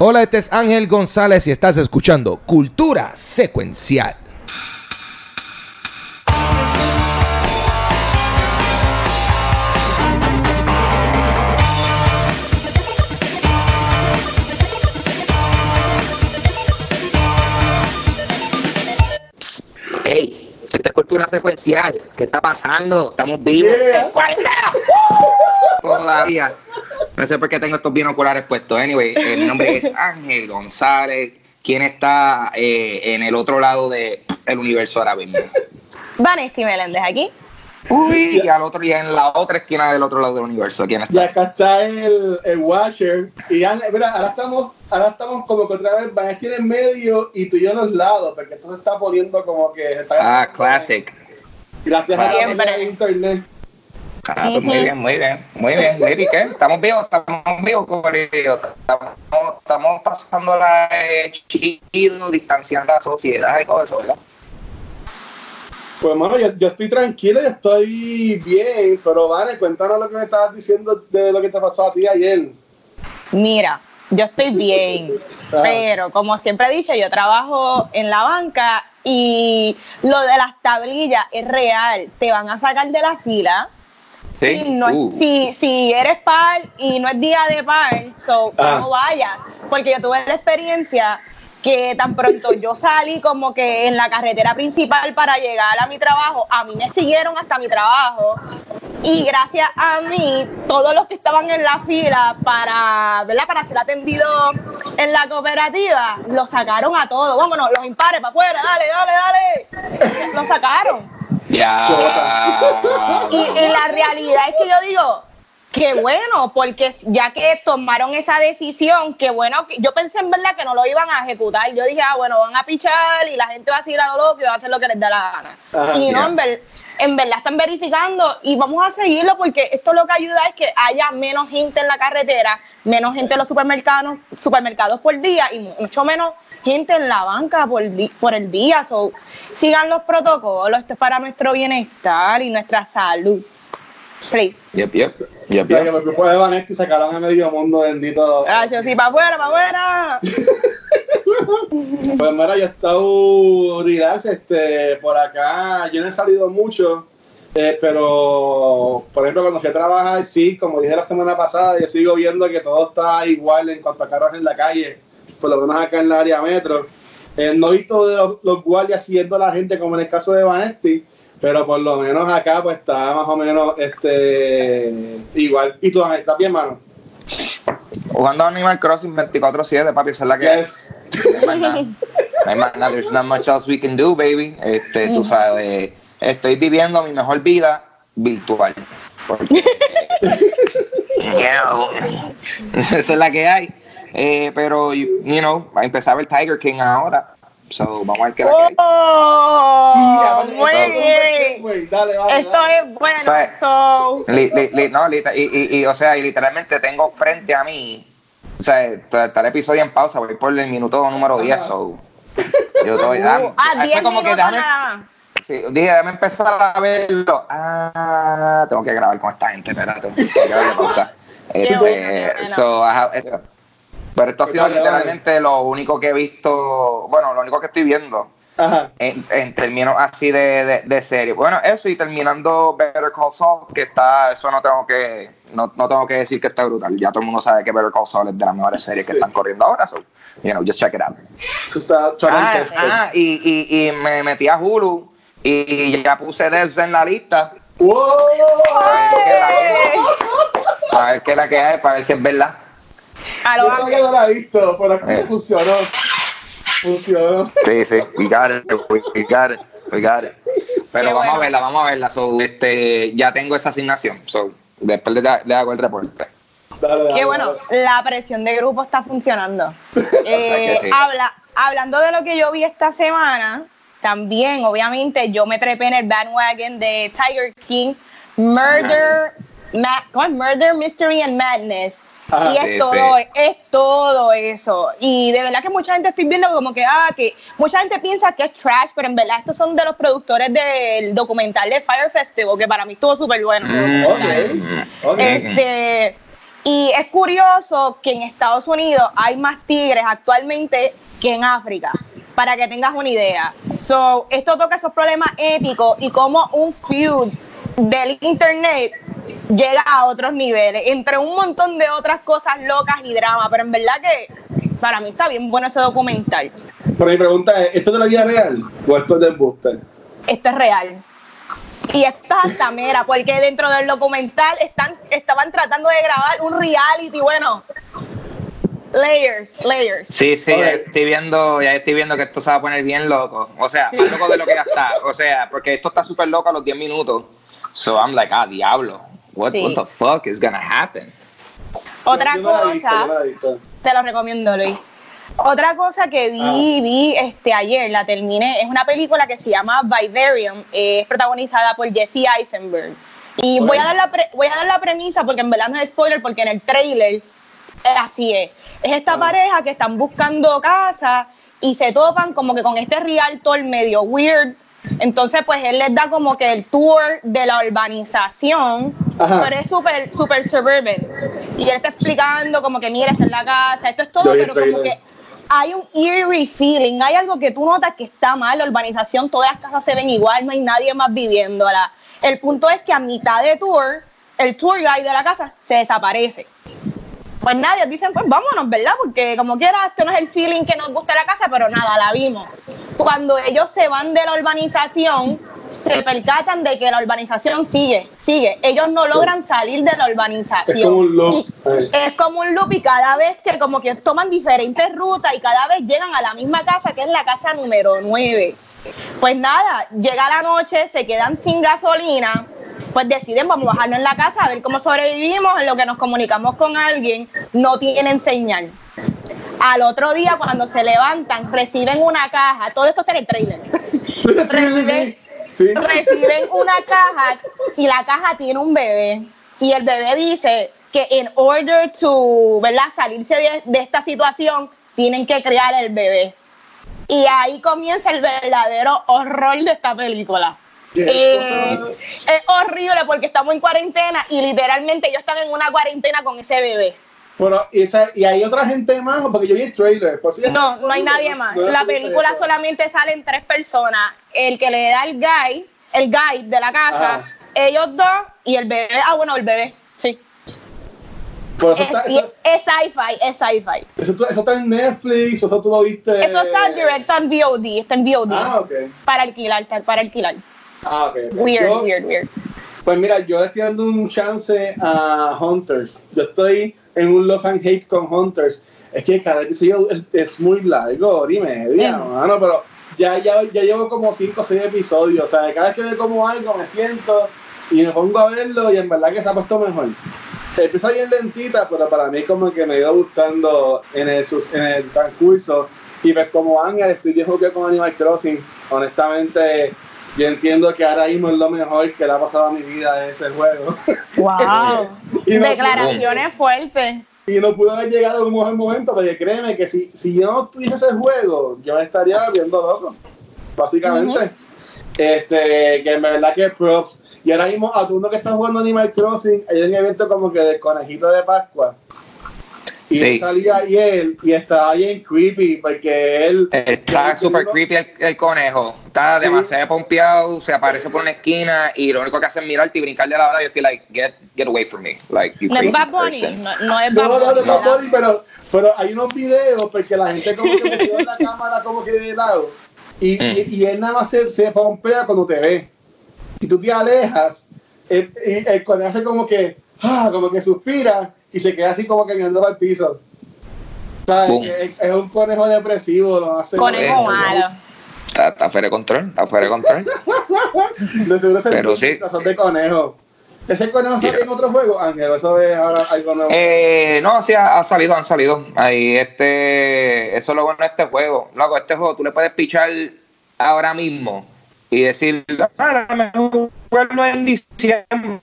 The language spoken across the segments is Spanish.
Hola, este es Ángel González y estás escuchando Cultura Secuencial. Esta es cultura secuencial. ¿Qué está pasando? Estamos vivos. Yeah. ¡En cuarentena! Todavía. No sé por qué tengo estos binoculares puestos. Anyway, eh, mi nombre es Ángel González. ¿Quién está eh, en el otro lado del universo ahora mismo? Vanesti Meléndez aquí. Uy, y al otro y en la otra esquina del otro lado del universo. ¿Quién Y está? acá está el, el Watcher. Y ya, mira, ahora estamos, ahora estamos como que otra vez Vanessa tiene en medio y tú y yo en los lados, porque esto se está poniendo como que. está- Ah, classic. Gracias a la internet. Ah, pues muy bien, muy bien, muy bien. Baby, ¿qué? Estamos vivos, estamos vivos, Corillo. Estamos, estamos pasándola eh, chido, distanciando a la sociedad y todo eso, ¿verdad? Pues, mano, yo, yo estoy tranquilo, yo estoy bien, pero Vane, cuéntanos lo que me estabas diciendo de lo que te pasó a ti ayer. Mira, yo estoy bien, Ah. pero como siempre he dicho, yo trabajo en la banca y lo de las tablillas es real. Te van a sacar de la fila. Sí. Si, no, Uh. si, si eres par y no es día de par, so, Ah. no vayas. Porque yo tuve la experiencia que tan pronto yo salí como que en la carretera principal para llegar a mi trabajo, a mí me siguieron hasta mi trabajo y gracias a mí, todos los que estaban en la fila para, ¿verdad? para ser atendidos en la cooperativa, lo sacaron a todos. Vámonos, los impares para afuera, dale, dale, dale. Lo sacaron. Ya. Y, y la realidad es que yo digo, qué bueno, porque ya que tomaron esa decisión, qué bueno, que yo pensé en verdad que no lo iban a ejecutar. Yo dije, ah, bueno, van a pichar y la gente va a seguir a lo loco y va a hacer lo que les dé la gana. Ajá, y no, en, ver- en verdad están verificando y vamos a seguirlo porque esto lo que ayuda es que haya menos gente en la carretera, menos gente en los supermercados, supermercados por día y mucho menos gente en la banca por, por el día. So, sigan los protocolos, esto es para nuestro bienestar y nuestra salud. Please. Yep, yep. Yep, O sea, que yep. los grupos de Vanessa sacaron a medio mundo bendito. Ah, yo sí, para afuera, para afuera. Pues mira, yo he estado relax, este, por acá, yo no he salido mucho, eh, pero por ejemplo cuando fui a trabajar, sí, como dije la semana pasada, yo sigo viendo que todo está igual en cuanto a carros en la calle, por lo menos acá en la área metro. Eh, no he visto de los, los guardias siguiendo a la gente como en el caso de Vanesti, pero por lo menos acá pues está más o menos este igual. ¿Y tú, estás bien, mano? Jugando Animal Crossing 24-7, papi, esa es la que hay. Yes. No hay más nada. No hay más nada. There's not much else we can do, baby. Este, tú sabes, estoy viviendo mi mejor vida virtual. Porque, esa es la que hay. Eh, pero, you, know, va a empezar el Tiger King ahora. So, vamos a ver qué la que hay. Oh, aparte, bien. güey, Dale, vale, Esto dale. es bueno. So, Li- li- li- no, y, y- y, o sea, y literalmente tengo frente a mí, o sea, está está el episodio en pausa, voy por el minuto número 10, so, yo estoy, ah, fue 10 como que minutos déjame- sí, dije, déjame empezar a verlo, ah, tengo que grabar con esta gente, espérate, ¿qué va a pasar? Qué Este, bueno, so, I have- este, pero esto ha sido Dale, dale. literalmente lo único que he visto, bueno, lo único que estoy viendo, Ajá. en, en términos así de, de, de serie. Bueno, eso y terminando Better Call Saul, que está, eso no tengo que, no, no tengo que decir que está brutal. Ya todo el mundo sabe que Better Call Saul es de las mejores series que Sí. están corriendo ahora, so, you know, just check it out. Está Ah, chocante. ah, y, y, y me metí a Hulu y ya puse Devs en la lista. ¡Wow! Para ver qué la Para ver qué la que hay, para ver si es verdad. A Yo lo no la he visto, pero aquí Eh. funcionó. Funcionó. Sí, sí, we got it, we got it, we got it. Pero Qué vamos a verla, vamos a verla. So, este, ya tengo esa asignación. So, después le, le hago el reporte. Dale, dale, Qué bueno, dale. la presión de grupo está funcionando. Eh, sí. habla, hablando de lo que yo vi esta semana, también, obviamente, yo me trepé en el bandwagon de Tiger King, Murder, Ma- ¿cómo es? Murder, Mystery and Madness. Ajá. y es Sí, todo, sí. es todo eso. Y de verdad que mucha gente estoy viendo como que, ah, que mucha gente piensa que es trash, pero en verdad estos son de los productores del documental de Fire Festival, que para mí estuvo súper bueno. Mm. Este, Y es curioso que en Estados Unidos hay más tigres actualmente que en África, para que tengas una idea. So, esto toca esos problemas éticos y cómo un feud del internet llega a otros niveles, entre un montón de otras cosas locas y drama, pero en verdad que para mí está bien bueno ese documental. Pero mi pregunta es, ¿esto es de la vida real o esto es del booster? Esto es real. Y esto es hasta mera, porque dentro del documental están, estaban tratando de grabar un reality, bueno, layers, layers. Sí, sí, ya estoy viendo, ya estoy viendo que esto se va a poner bien loco. O sea, más loco de lo que ya está. O sea, porque esto está súper loco a los 10 minutos. So I'm like, ah, diablo. What, Sí. what the fuck is gonna happen? Otra Yo cosa, te lo recomiendo, Luis. Otra cosa que vi, Ah. vi este ayer, la terminé, es una película que se llama Vivarium, eh, es protagonizada por Jesse Eisenberg. Y voy a, dar la pre- voy a dar la premisa porque en verdad no es spoiler, porque en el trailer eh, así es. Es esta Ah. pareja que están buscando casa y se topan como que con este realtor medio weird. Entonces, pues él les da como que el tour de la urbanización, Ajá. pero es súper, súper suburban. Y él está explicando como que, mira, esta es la casa, esto es todo, pero como que hay un eerie feeling, hay algo que tú notas que está mal, la urbanización, todas las casas se ven igual, no hay nadie más viviéndola. El punto es que a mitad de tour, el tour guide de la casa se desaparece. Pues nadie dicen, pues vámonos, ¿verdad? Porque como quiera, esto no es el feeling que nos gusta la casa, pero nada, la vimos. Cuando ellos se van de la urbanización, se percatan de que la urbanización sigue, sigue. Ellos no logran salir de la urbanización. Es como un loop. Es como un loop y cada vez que como que toman diferentes rutas y cada vez llegan a la misma casa que es la casa número 9. Pues nada, llega la noche, se quedan sin gasolina, pues deciden vamos a bajarnos en la casa a ver cómo sobrevivimos, en lo que nos comunicamos con alguien, no tienen señal. Al otro día cuando se levantan reciben una caja, todo esto está en el trailer. Sí. Sí. reciben una caja y la caja tiene un bebé y el bebé dice que en order to ¿verdad? salirse de, de esta situación tienen que criar el bebé y ahí comienza el verdadero horror de esta película Eh, es horrible porque estamos en cuarentena y literalmente ellos están en una cuarentena con ese bebé Pero, y, esa- y hay otra gente más, porque yo vi el trailer. pues sí, No, no hay nadie más. no La película solamente salen tres personas. El que le da el guide, el guide de la casa, Ajá. ellos dos y el bebé. Ah, bueno, el bebé, sí. Pero eso, Es, está, y eso, es sci-fi, es sci-fi. eso, está en Netflix, eso tú lo viste. Eso está directo en VOD, está en VOD. Ah, ok. Para alquilar, para alquilar. Ah, ok. ok. Weird, Yo- weird, weird. Pues mira, yo le estoy dando un chance a Hunters. Yo estoy en un love and hate con Hunters. Es que cada episodio es, es muy largo, hora y media, Mm. mano, pero ya, ya, ya llevo como 5 o 6 episodios. O sea, cada vez que me como algo me siento y me pongo a verlo y en verdad que se ha puesto mejor. Empieza bien lentita, pero para mí como que me ha ido gustando en el, en el transcurso. Y pues como Ángel, estoy que con Animal Crossing. Honestamente, yo entiendo que ahora mismo es lo mejor que le ha pasado a mi vida ese juego. Wow. Y no- Declaraciones fuertes. y no pudo haber llegado en un mejor momento, porque créeme que si, si yo no tuviese ese juego, yo me estaría viendo loco, básicamente. Este, que en verdad que props. Y ahora mismo, a todo uno que está jugando Animal Crossing, hay un evento como que del conejito de Pascua. Y Sí. él salía ayer y estaba bien creepy, porque él. Está súper creepy el, el conejo. Está Sí. demasiado pompeado, se aparece por una esquina y lo único que hace es mirarte y brincar de la hora. Yo estoy like, get, get away from me. Like, you No es crazy Bad Bunny, person. no, no es No, Bad no, no, Bunny, no, ¿verdad? Bunny, pero, pero hay unos videos porque la gente como que pusieron la cámara como que de lado y, Mm. y, y él nada más se, se pompea cuando te ve y tú te alejas el, y el conejo hace como que ah, como que suspira y se queda así como que mirando para el piso ¿Sabes? Es, es un conejo depresivo no hace Conejo Eso, malo. Está, está fuera de control, está fuera de control. de seguro se Pero sí. razón de conejo ese conejo sale Yeah. en otro juego Ángel eso es ahora algo nuevo Eh, no, sí, ha, ha salido, han salido. Ahí, este, eso es lo bueno de este juego. Loco, este juego tú le puedes pichar ahora mismo y decir, ah, mejor jugarlo en diciembre.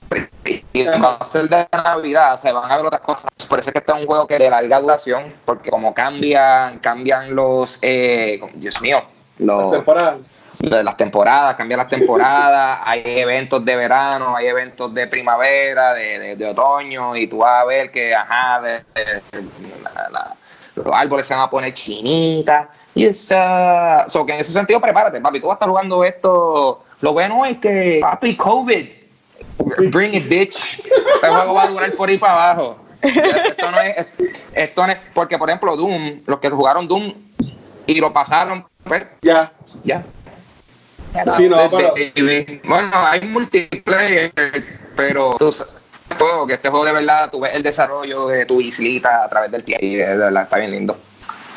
Y va a ser de Navidad, se van a ver otras cosas. Por eso es que este es un juego que de larga duración, porque como cambian, cambian los, eh, Dios mío, los, temporada lo de las temporadas, cambiar las temporadas, hay eventos de verano, hay eventos de primavera, de, de- de otoño, y tú vas a ver que, ajá, de- de- la- la- los árboles se van a poner chinitas, y esa, so que en ese sentido prepárate, papi, tú vas a estar jugando esto, lo bueno es que, papi, COVID, bring it, bitch, este juego va a durar por ahí para abajo. Esto no es, esto no es, porque por ejemplo Doom, los que jugaron Doom y lo pasaron, pues Ya. ya. Sí, no, pero-. Bueno, hay multiplayer, pero tú sabes, juego, que este juego de verdad, tú ves el desarrollo de tu islita a través del tiempo y de verdad está bien lindo.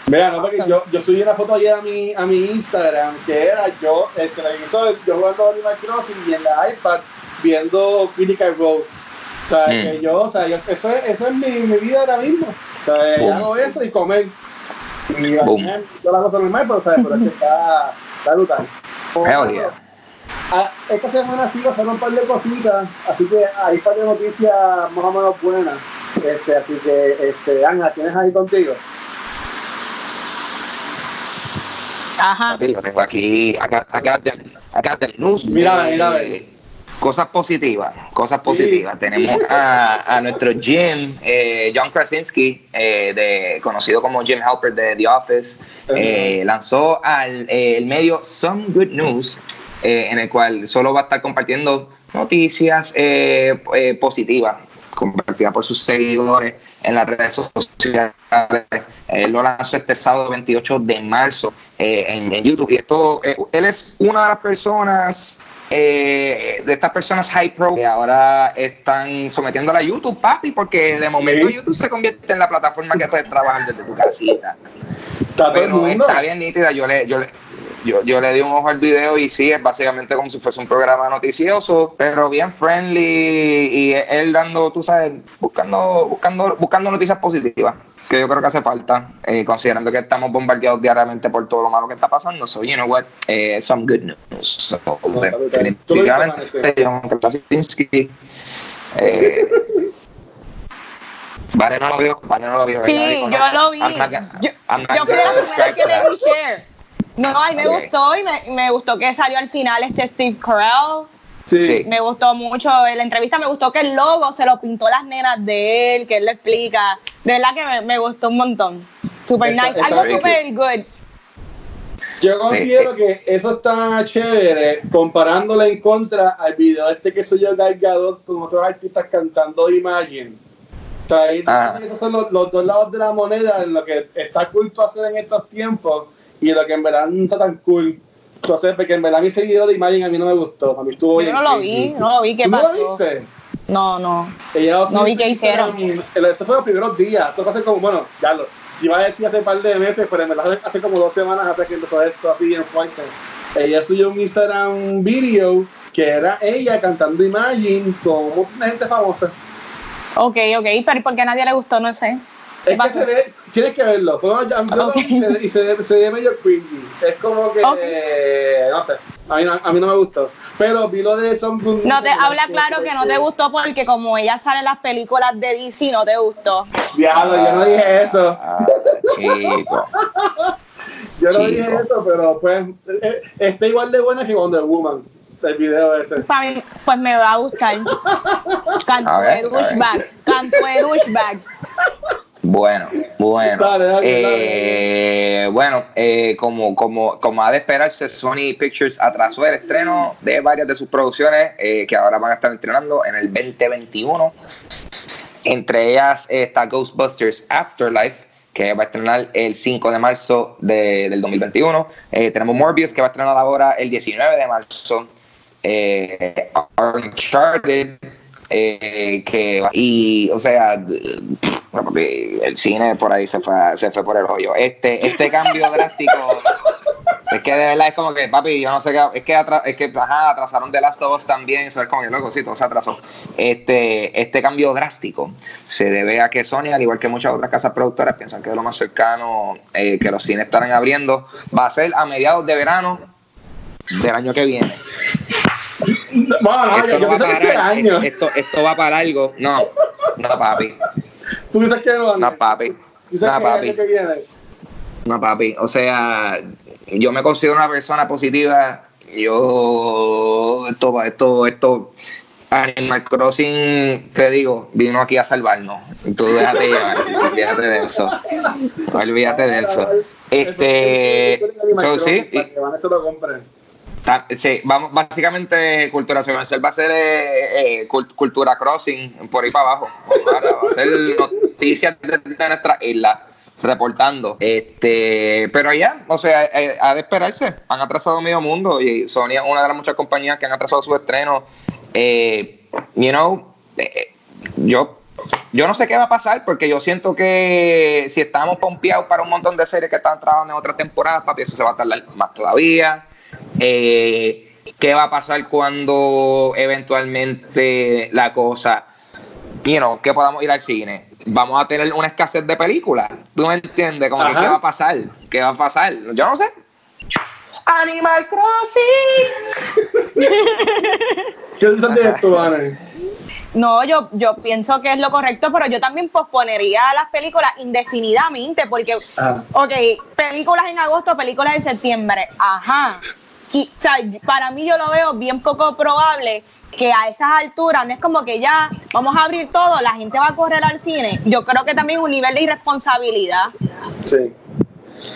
Mira, no, porque yo, yo subí una foto ayer a mi, a mi Instagram que era yo, el televisor, yo jugando Animal Crossing y en la iPad viendo Critical Role. O sea, Mm. que yo, o sea, yo, eso, es, eso es mi, mi vida ahora mismo. O sea, Boom. hago eso y comer. Y Boom. al yo la cosa normal, pero, ¿sabes? pero es que está, está brutal. Hell yeah. Ah, esta semana sí pasaron un par de cositas, así que hay un par de noticias más o menos buenas. Este, así que, este, Anja, ¿tienes ahí contigo? Ajá. Tengo aquí, acá, acá, acá del news. Mira, eh, mira, Cosas positivas, cosas positivas. Tenemos a, a nuestro Jim, eh, John Krasinski, eh, de, conocido como Jim Halper de The Office, eh, lanzó al eh, el medio Some Good News, eh, en el cual solo va a estar compartiendo noticias eh, eh, positivas compartidas por sus seguidores en las redes sociales. Él lo lanzó este sábado 28 de marzo eh, en, en YouTube. Y esto, eh, él es una de las personas, eh, de estas personas high pro que ahora están sometiéndola a YouTube, papi, porque de momento. YouTube se convierte en la plataforma que puedes trabajar desde tu casita. Está todo el Pero mundo. está bien nítida. Yo le, yo, le, yo, yo le di un ojo al video y sí, es básicamente como si fuese un programa noticioso, pero bien friendly y él dando, tú sabes, buscando, buscando, buscando noticias positivas, que yo creo que hace falta, eh, considerando que estamos bombardeados diariamente por todo lo malo que está pasando. So, you know what, eh, some good news. So, definitivamente, John Krasinski, eh, Vale no lo vio, Vale no lo vio. Sí, yo no, lo vi. I'm not gonna- Yo, I'm not yo fui las primeras que le di share. No, ay, me gustó y me, me gustó que salió al final este Steve Carell. Sí. Me gustó mucho en la entrevista, me gustó que el logo se lo pintó las nenas de él, que él lo explica. De verdad que me, me gustó un montón. Super Está- nice. está Algo bien super good. Yo considero que eso está chévere comparándole en contra al video este que soy yo Gal Gadot con otros artistas cantando Imagine. O sea, ahí Ah. esos son los, los dos lados de la moneda en lo que está cool para hacer en estos tiempos y lo que en verdad no está tan cool. Entonces, porque en verdad mi ese video de Imagine a mí no me gustó. A mí estuvo Yo bien no lo vi, no lo vi, ¿qué ¿Tú no pasó? lo viste? No, no. Ella No vi qué hicieron. Eso fue los primeros días. Eso fue hace como, bueno, ya lo iba a decir hace un par de meses, pero en verdad hace como dos semanas hasta que empezó esto así en fuerte. Ella subió un Instagram video que era ella cantando Imagine con una gente famosa. Ok, ok, pero ¿por qué a nadie le gustó? No sé. ¿Qué Es que se ve, tienes que verlo. Pero yo- yo lo Ok. vi y se, y se ve- se ve medio cringy. Es como que, no sé, a mí, no- a mí no me gustó. Pero vi lo de Good No te habla claro que no te gustó porque como ella sale en las películas de DC, no te gustó. Diablo, yo no dije eso. Ah, chico. Yo no Chico. dije eso, pero pues eh, está igual de buena que Wonder Woman, el video ese. Mí, pues me va a gustar. Ver. douchebag. Canto de douchebag. Bueno, bueno. Dale, dale, Eh, Bueno, eh, como, como, como ha de esperarse, Sony Pictures atrasó el estreno de varias de sus producciones eh, que ahora van a estar estrenando en el 2021. Entre ellas está Ghostbusters Afterlife, que va a estrenar el 5 de marzo de- del 2021. Eh, tenemos Morbius, que va a estrenar ahora el 19 de marzo. Eh, Uncharted, eh, que y o sea el cine por ahí se fue se fue por el hoyo. Este este cambio drástico es que de verdad es como que papi yo no sé qué es que atra- es que ajá, atrasaron The Last of Us también eso es como que loco sí todo se atrasó. Este este cambio drástico se debe a que Sony al igual que muchas otras casas productoras piensan que es lo más cercano eh, que los cines estarán abriendo va a ser a mediados de verano del año que viene Bueno, esto yo, no yo va a este año. Esto, esto va para algo. No, no, papi. Tú dices que no, No, papi. No, papi. No, papi. O sea, yo me considero una persona positiva. Yo, esto, esto, esto, Animal Crossing, te digo, vino aquí a salvarnos. Tú déjate llevar, olvídate de eso. Olvídate de eso. Este, so, sí, Sí, vamos, básicamente Cultura Secuencial va a ser eh, eh, cult- Cultura Crossing por ahí para abajo. Ahora va a ser noticias de, nuestra isla reportando. Este, pero ya, o sea, eh, ha de esperarse. Han atrasado medio mundo y Sony es una de las muchas compañías que han atrasado su estreno. Eh, you know, eh, yo yo no sé qué va a pasar porque yo siento que si estamos pompeados para un montón de series que están trabajando en otras temporadas, papi, eso se va a tardar más todavía. Eh, ¿Qué va a pasar cuando eventualmente la cosa, you know, que podamos ir al cine? Vamos a tener una escasez de películas. ¿Tú me entiendes? Como que. ¿qué va a pasar? ¿Qué va a pasar? Yo no sé. Animal Crossing. ¿Qué piensas de esto, Banner? No, yo, yo pienso que es lo correcto, pero yo también posponería las películas indefinidamente, porque, Ajá. ok, películas en agosto, películas en septiembre, ajá. Y, o sea, para mí yo lo veo bien poco probable que a esas alturas no es como que ya vamos a abrir todo, la gente va a correr al cine. Yo creo que también es un nivel de irresponsabilidad. Sí.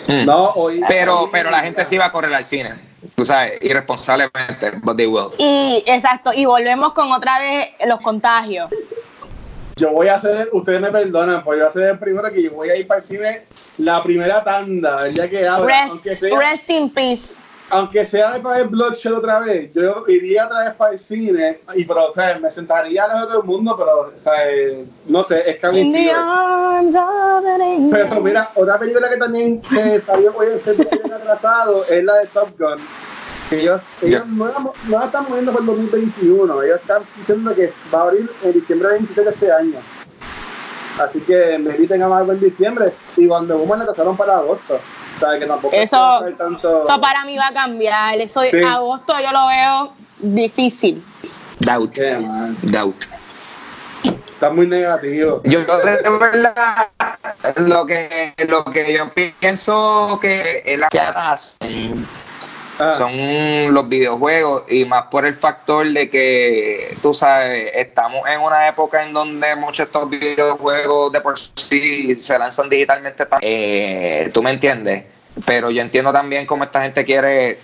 Mm. No, hoy. Pero, pero la gente sí va a correr al cine. Tú sabes, irresponsablemente, but they will. Y exacto, y volvemos con otra vez los contagios. Yo voy a hacer, ustedes me perdonan, pues yo voy a hacer el primero que yo voy a ir para el cine la primera tanda, el día que abra, Rest, aunque sea, rest in peace. Aunque sea para ver Bloodshot otra vez, yo iría otra vez para el cine, y pero, o sea, me sentaría lejos de todo el mundo, pero, o sea, no sé, es of an angel. Pero mira, otra película que también se salió hoy bien atrasado es la de Top Gun. Que ellos, ellos Ya. no, la, no la están moviendo por el 2021, ellos están diciendo que va a abrir en diciembre 26 de este año. Así que me inviten a algo en diciembre y cuando Woman la trazaron para agosto. O sea, que tampoco Eso- va a ser tanto. Eso para mí va a cambiar. Eso de Sí. agosto yo lo veo difícil. Doubt. Yeah, man. Doubt. Está muy negativo. Yo de de verdad lo que lo que yo pienso que es la que hacen Ah, son los videojuegos y más por el factor de que tú sabes estamos en una época en donde muchos de estos videojuegos de por sí se lanzan digitalmente eh, tú me entiendes. Pero yo entiendo también cómo esta gente quiere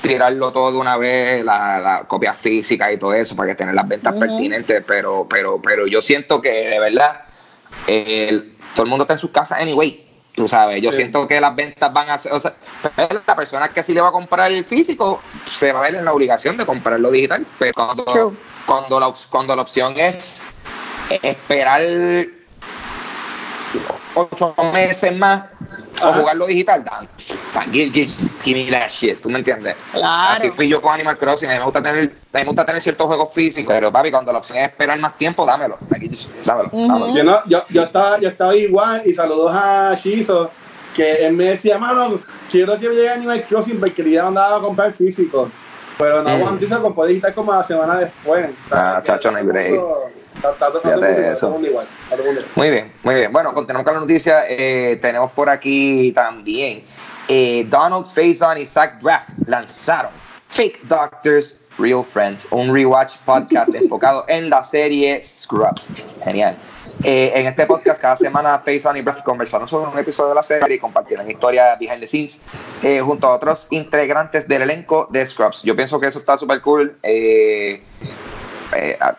tirarlo todo de una vez la, la copia física y todo eso para que tener las ventas pertinentes pero pero pero yo siento que de verdad eh, todo el mundo está en sus casas anyway. Tú sabes, yo Sí. siento que las ventas van a ser, o sea, la persona que sí le va a comprar el físico se va a ver en la obligación de comprarlo digital, pero cuando, True. cuando, la, cuando la opción es esperar ocho meses más o Ajá. jugarlo digital, dan, give, give- give me that shit, ¿tú me entiendes? Claro. Así fui yo con Animal Crossing, a mí me gusta tener, a mí me gusta tener ciertos juegos físicos, pero papi, cuando la opción es esperar más tiempo, dámelo, Like, just- dámelo, dámelo. Yo, no, yo, yo, estaba, yo estaba igual y saludos a Shizo, que él me decía, mano, quiero que me llegue Animal Crossing porque ya andaba a comprar físico. Pero no Mm. aguanté, se compró digital como la semana después. Ah, chacho, no hay break. Muy bien, muy bien. Bueno, continuamos con la noticia. Eh, tenemos por aquí también eh, Donald Faison y Zach Draft lanzaron Fake Doctors, Real Friends, un rewatch podcast enfocado en la serie Scrubs. Genial. Eh, en este podcast, cada semana Faison y Draft conversaron sobre un episodio de la serie y compartieron historias behind the scenes eh, junto a otros integrantes del elenco de Scrubs. Yo pienso que eso está súper cool. Eh, eh, a-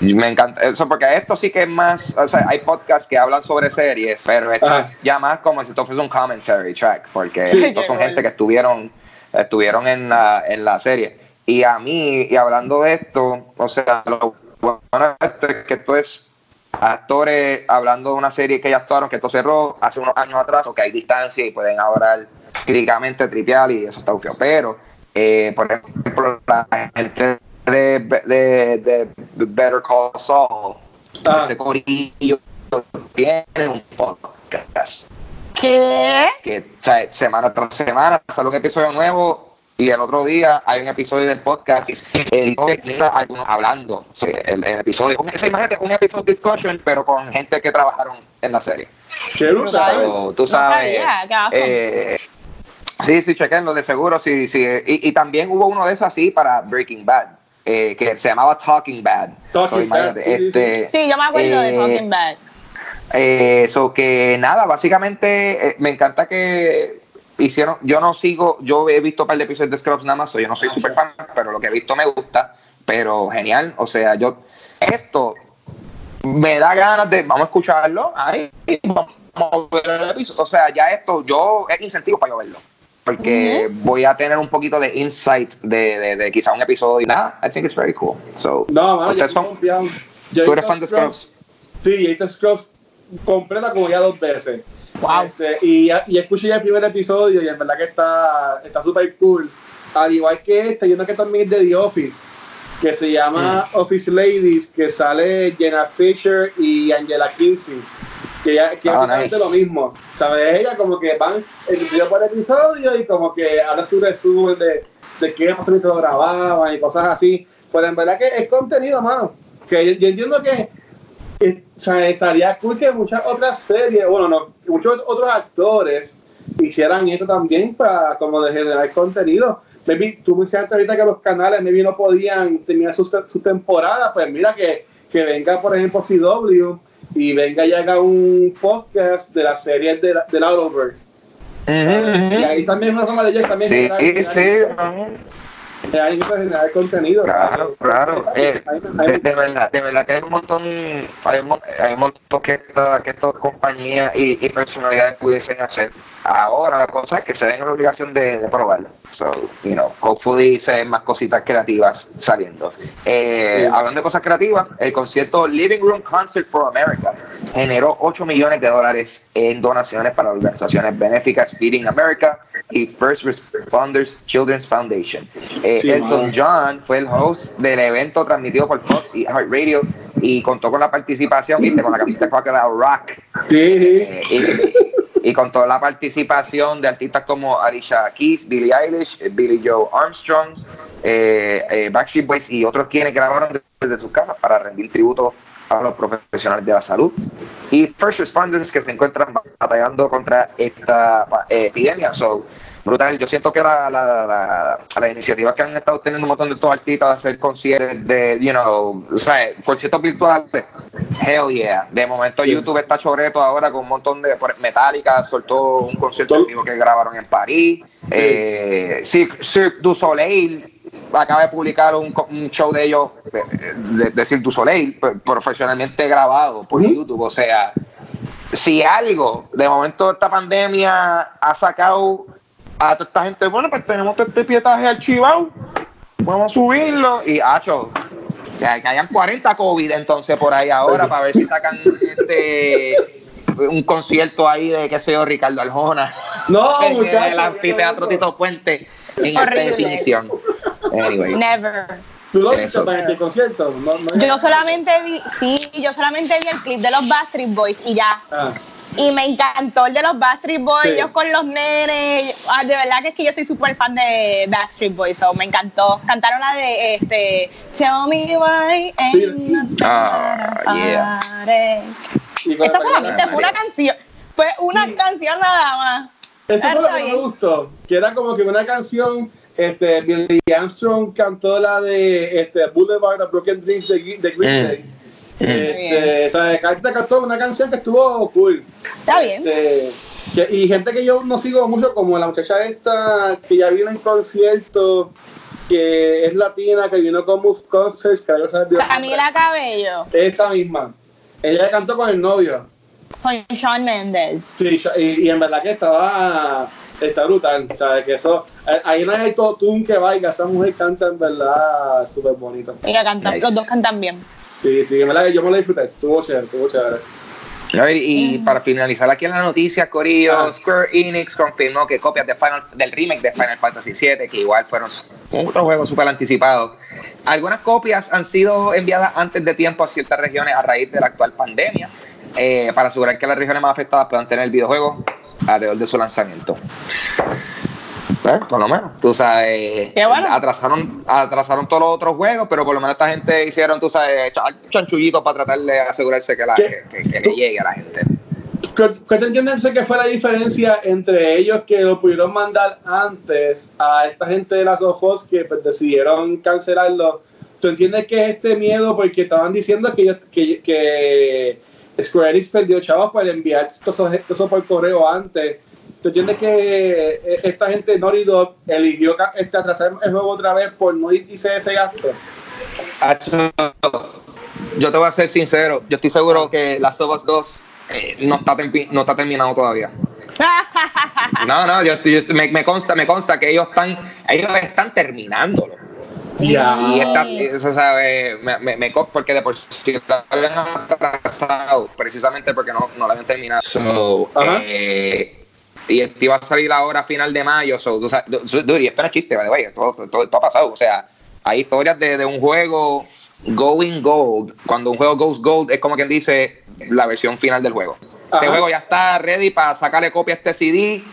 me encanta eso porque esto sí que es más, o sea, hay podcasts que hablan sobre series, pero esto Ajá. es ya más como si esto fuese un commentary track, porque Sí. estos son gente que estuvieron, estuvieron en la, en la serie. Y a mí, y hablando de esto, o sea, lo bueno esto es que esto es actores hablando de una serie que ya actuaron, que esto cerró hace unos años atrás, o que hay distancia y pueden hablar críticamente, tripear y eso está feo. Pero, eh, por ejemplo, la gente de, de, de Better Call Saul, Ah. ese corillo tiene un podcast ¿Qué? que o sea, semana tras semana sale un episodio nuevo y el otro día hay un episodio del podcast eh, algunos hablando sí, el, el, episodio un, imagínate un episodio de discussion pero con gente que trabajaron en la serie Qué Pero, tú sabes No sabía, qué awesome. eh, sí sí chequenlo de seguro sí sí y, y también hubo uno de esos así para Breaking Bad eh, que se llamaba Talking Bad Talking So, imagínate, Bad, sí, sí, este, Sí, yo me acuerdo de eh, Talking Bad. eso que nada, básicamente eh, me encanta que hicieron, yo no sigo, yo he visto un par de episodios de Scrubs nada más, so yo no soy super fan, pero lo que he visto me gusta, pero genial, o sea, yo, esto me da ganas de, vamos a escucharlo, ahí, vamos a ver el episodio, o sea, ya esto, yo, es incentivo para yo verlo. Porque voy a tener un poquito de insight de, de, de quizá un episodio y nada. I think it's very cool. So, No, mano, yo ¿ustedes estoy son- confiado. Yo he ¿Tú eres fan de Scrubs? Sí, visto Scrubs completa como ya dos veces. Wow. Este, y, y escuché ya el primer episodio y en verdad que está está súper cool. Al igual que este, hay uno que también es de The Office, que se llama Mm. Office Ladies, que sale Jenna Fisher y Angela Kinsey. Que, ya, que nice. lo mismo. ¿Sabes? Ella como que van episodio por episodio y como que habla su resumen de, de qué pasó mientras lo grababan y cosas así. Pero en verdad que es contenido, mano. Que yo, yo entiendo que eh, o sea, estaría cool que muchas otras series, bueno, no, muchos otros actores hicieran esto también para como de generar contenido. Maybe, tú mencionaste ahorita que los canales maybe no podían terminar su, su temporada, pues mira que, que venga, por ejemplo, CW y venga y haga un podcast de las series de, la- de la Arrowverse. Y ahí también es una forma de ellos también Sí, sí, generar- generar, generar contenido. Claro, claro. Eh, Hay- hay- de, de verdad, de verdad que hay un montón, hay un, hay un montón que, esta- que estas compañías y, y personalidades pudiesen hacer. Ahora la cosa es que se den la obligación de, de probarlo. So, you know, hopefully se den más cositas creativas saliendo. Eh, Sí. Hablando de cosas creativas, el concierto Living Room Concert for America generó 8 millones de dólares en donaciones para organizaciones benéficas Feeding America y First Responders Children's Foundation. Eh, Sí, Elton. John fue el host del evento transmitido por Fox y Radio y contó con la participación, viste, con la camiseta de Crocodile Rock Sí, eh, y, y con toda la participación de artistas como Alicia Keys, Billie Eilish, eh, Billy Joe Armstrong, eh, eh, Backstreet Boys y otros quienes grabaron desde sus casas para rendir tributo a los profesionales de la salud y first responders que se encuentran batallando contra esta epidemia. So, brutal. Yo siento que la, la, la, las iniciativas que han estado teniendo un montón de estos artistas de hacer conciertos de, you know, o sea, conciertos virtuales, hell yeah. De momento Sí. YouTube está choreto ahora con un montón de Metallica, soltó un concierto vivo que grabaron en París. Eh, Cirque, du Soleil acaba de publicar un, un show de ellos, de, de Cirque du Soleil, profesionalmente grabado por. YouTube. O sea, si algo, de momento esta pandemia ha sacado a toda esta gente, bueno, pues tenemos este pietaje archivado, vamos a subirlo y, hacho, que, hayan 40 COVID entonces por ahí ahora para ver si sacan este un concierto ahí de, qué sé yo, Ricardo Arjona No, en muchachos. el anfiteatro Tito Puente en Horrible. definición. Anyway. Never. ¿Tú lo viste para el concierto? No, no, Yo solamente vi, sí, yo solamente vi el clip de los Backstreet Boys y ya. Ah, Y me encantó el de los Backstreet Boys, Sí. ellos con los nenes. Ah, de verdad que es que yo soy súper fan de Backstreet Boys, so me encantó. Cantaron la de este Tell me why Sí, sí. Ah, yeah. Esa la- solamente fue una canción. Fue una Sí. canción nada más. Eso fue lo que me gustó, que era como que una canción, este, Billy Armstrong cantó la de este, Boulevard of Broken Dreams de, de Green Mm. Day. Mm. Este, o sea, Carta cantó una canción que estuvo cool. Está bien. Este, que- y gente que yo no sigo mucho, como la muchacha esta que ya vino en concierto, que es latina, que vino con Move Concerts, que el nombre. Camila Cabello Esa misma. Ella cantó con el novio. con Shawn Mendes. Sí, yo- y, y en verdad que estaba está brutal, ¿sabes? Que eso, eh, ahí no hay todo tune que vaya, esa mujer canta en verdad súper bonito. Ella canta, Nice. los dos cantan bien. Sí, sí, yo me lo disfruté, estuvo chévere, estuvo chévere. Y para finalizar aquí en la noticia, Corillo, Ah. Square Enix confirmó que copias de Final, del remake de Final Fantasy VII, que igual fueron otro juego súper anticipado, algunas copias han sido enviadas antes de tiempo a ciertas regiones a raíz de la actual pandemia, eh, para asegurar que las regiones más afectadas puedan tener el videojuego alrededor de su lanzamiento. Eh, por lo menos, tú sabes, Qué bueno. atrasaron, atrasaron todos los otros juegos, pero por lo menos esta gente hicieron, tú sabes, chanchullitos para tratar de asegurarse que, la, que, que- que le llegue a la gente. ¿Qué te entiendes que fue la diferencia entre ellos que lo pudieron mandar antes a esta gente de las Us que pues, decidieron cancelarlo? ¿Tú entiendes que es este miedo porque estaban diciendo que, ellos, que, que Square Enix perdió chavos por enviar todo eso por correo antes? ¿Tú entiendes que eh, esta gente Naughty Dog eligió este, atrasar el juego otra vez por no irse ese gasto? Yo te voy a ser sincero, yo estoy seguro que Last of Us 2 eh, no, está no está terminado todavía. No, no, yo, yo- me, me consta, me consta que ellos están, ellos están terminándolo. Ya. Y esta, eso sabe, me, me, porque de por sí lo habían atrasado, precisamente porque no, no lo habían terminado. So, eh, y esto iba a salir ahora a final de mayo. So, du- dude, y esto no es chiste, way, esto, esto- esto ha pasado. O sea, hay historias de, de un juego going gold. Cuando un juego goes gold, es como quien dice la versión final del juego. Este Ajá. juego ya está ready para sacarle copia a este CD,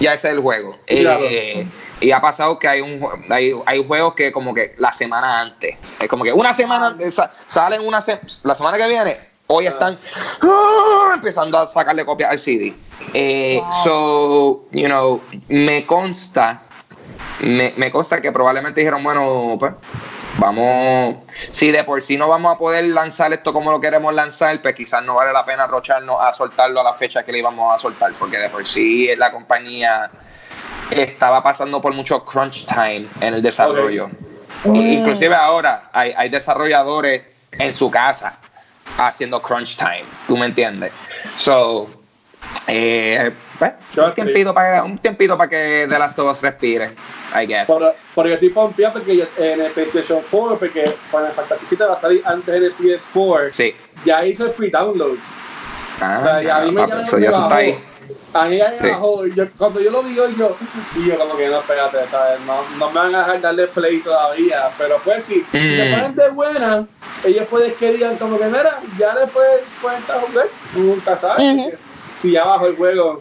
ya ese es el juego. Claro. Eh, y ha pasado que hay un hay, hay juegos que como que la semana antes, es como que una semana sa- salen una se- la semana que viene, hoy están ah, empezando a sacarle copia al CD. Eh, So, you know, me consta, me, me consta que probablemente dijeron, bueno, pues vamos, si de por sí no vamos a poder lanzar esto como lo queremos lanzar, pues quizás no vale la pena arrocharnos a soltarlo a la fecha que le íbamos a soltar, porque de por sí la compañía estaba pasando por mucho crunch time en el desarrollo. I- Inclusive ahora hay, hay desarrolladores en su casa haciendo crunch time, ¿tú me entiendes? So, eh, pues, un tiempito para un tiempito para que The Last of Us respire, I guess. Por, por el tipo de porque yo, en el PlayStation 4, porque Final Fantasy VII va a salir antes en el PS4, Sí. ya hizo el pre-download. Ah, O sea, eso ya eso está. Ahí. A mí ya me Sí. bajó. y yo- cuando yo lo vi hoy, yo, y yo como que no, espérate, ¿sabes? No, no me van a dejar darle play todavía. Pero pues sí, si se Mm. ponen de buena, ellos pueden que digan como que, mira, ya después pueden estar jugando, nunca sabes. Si ya bajó el juego,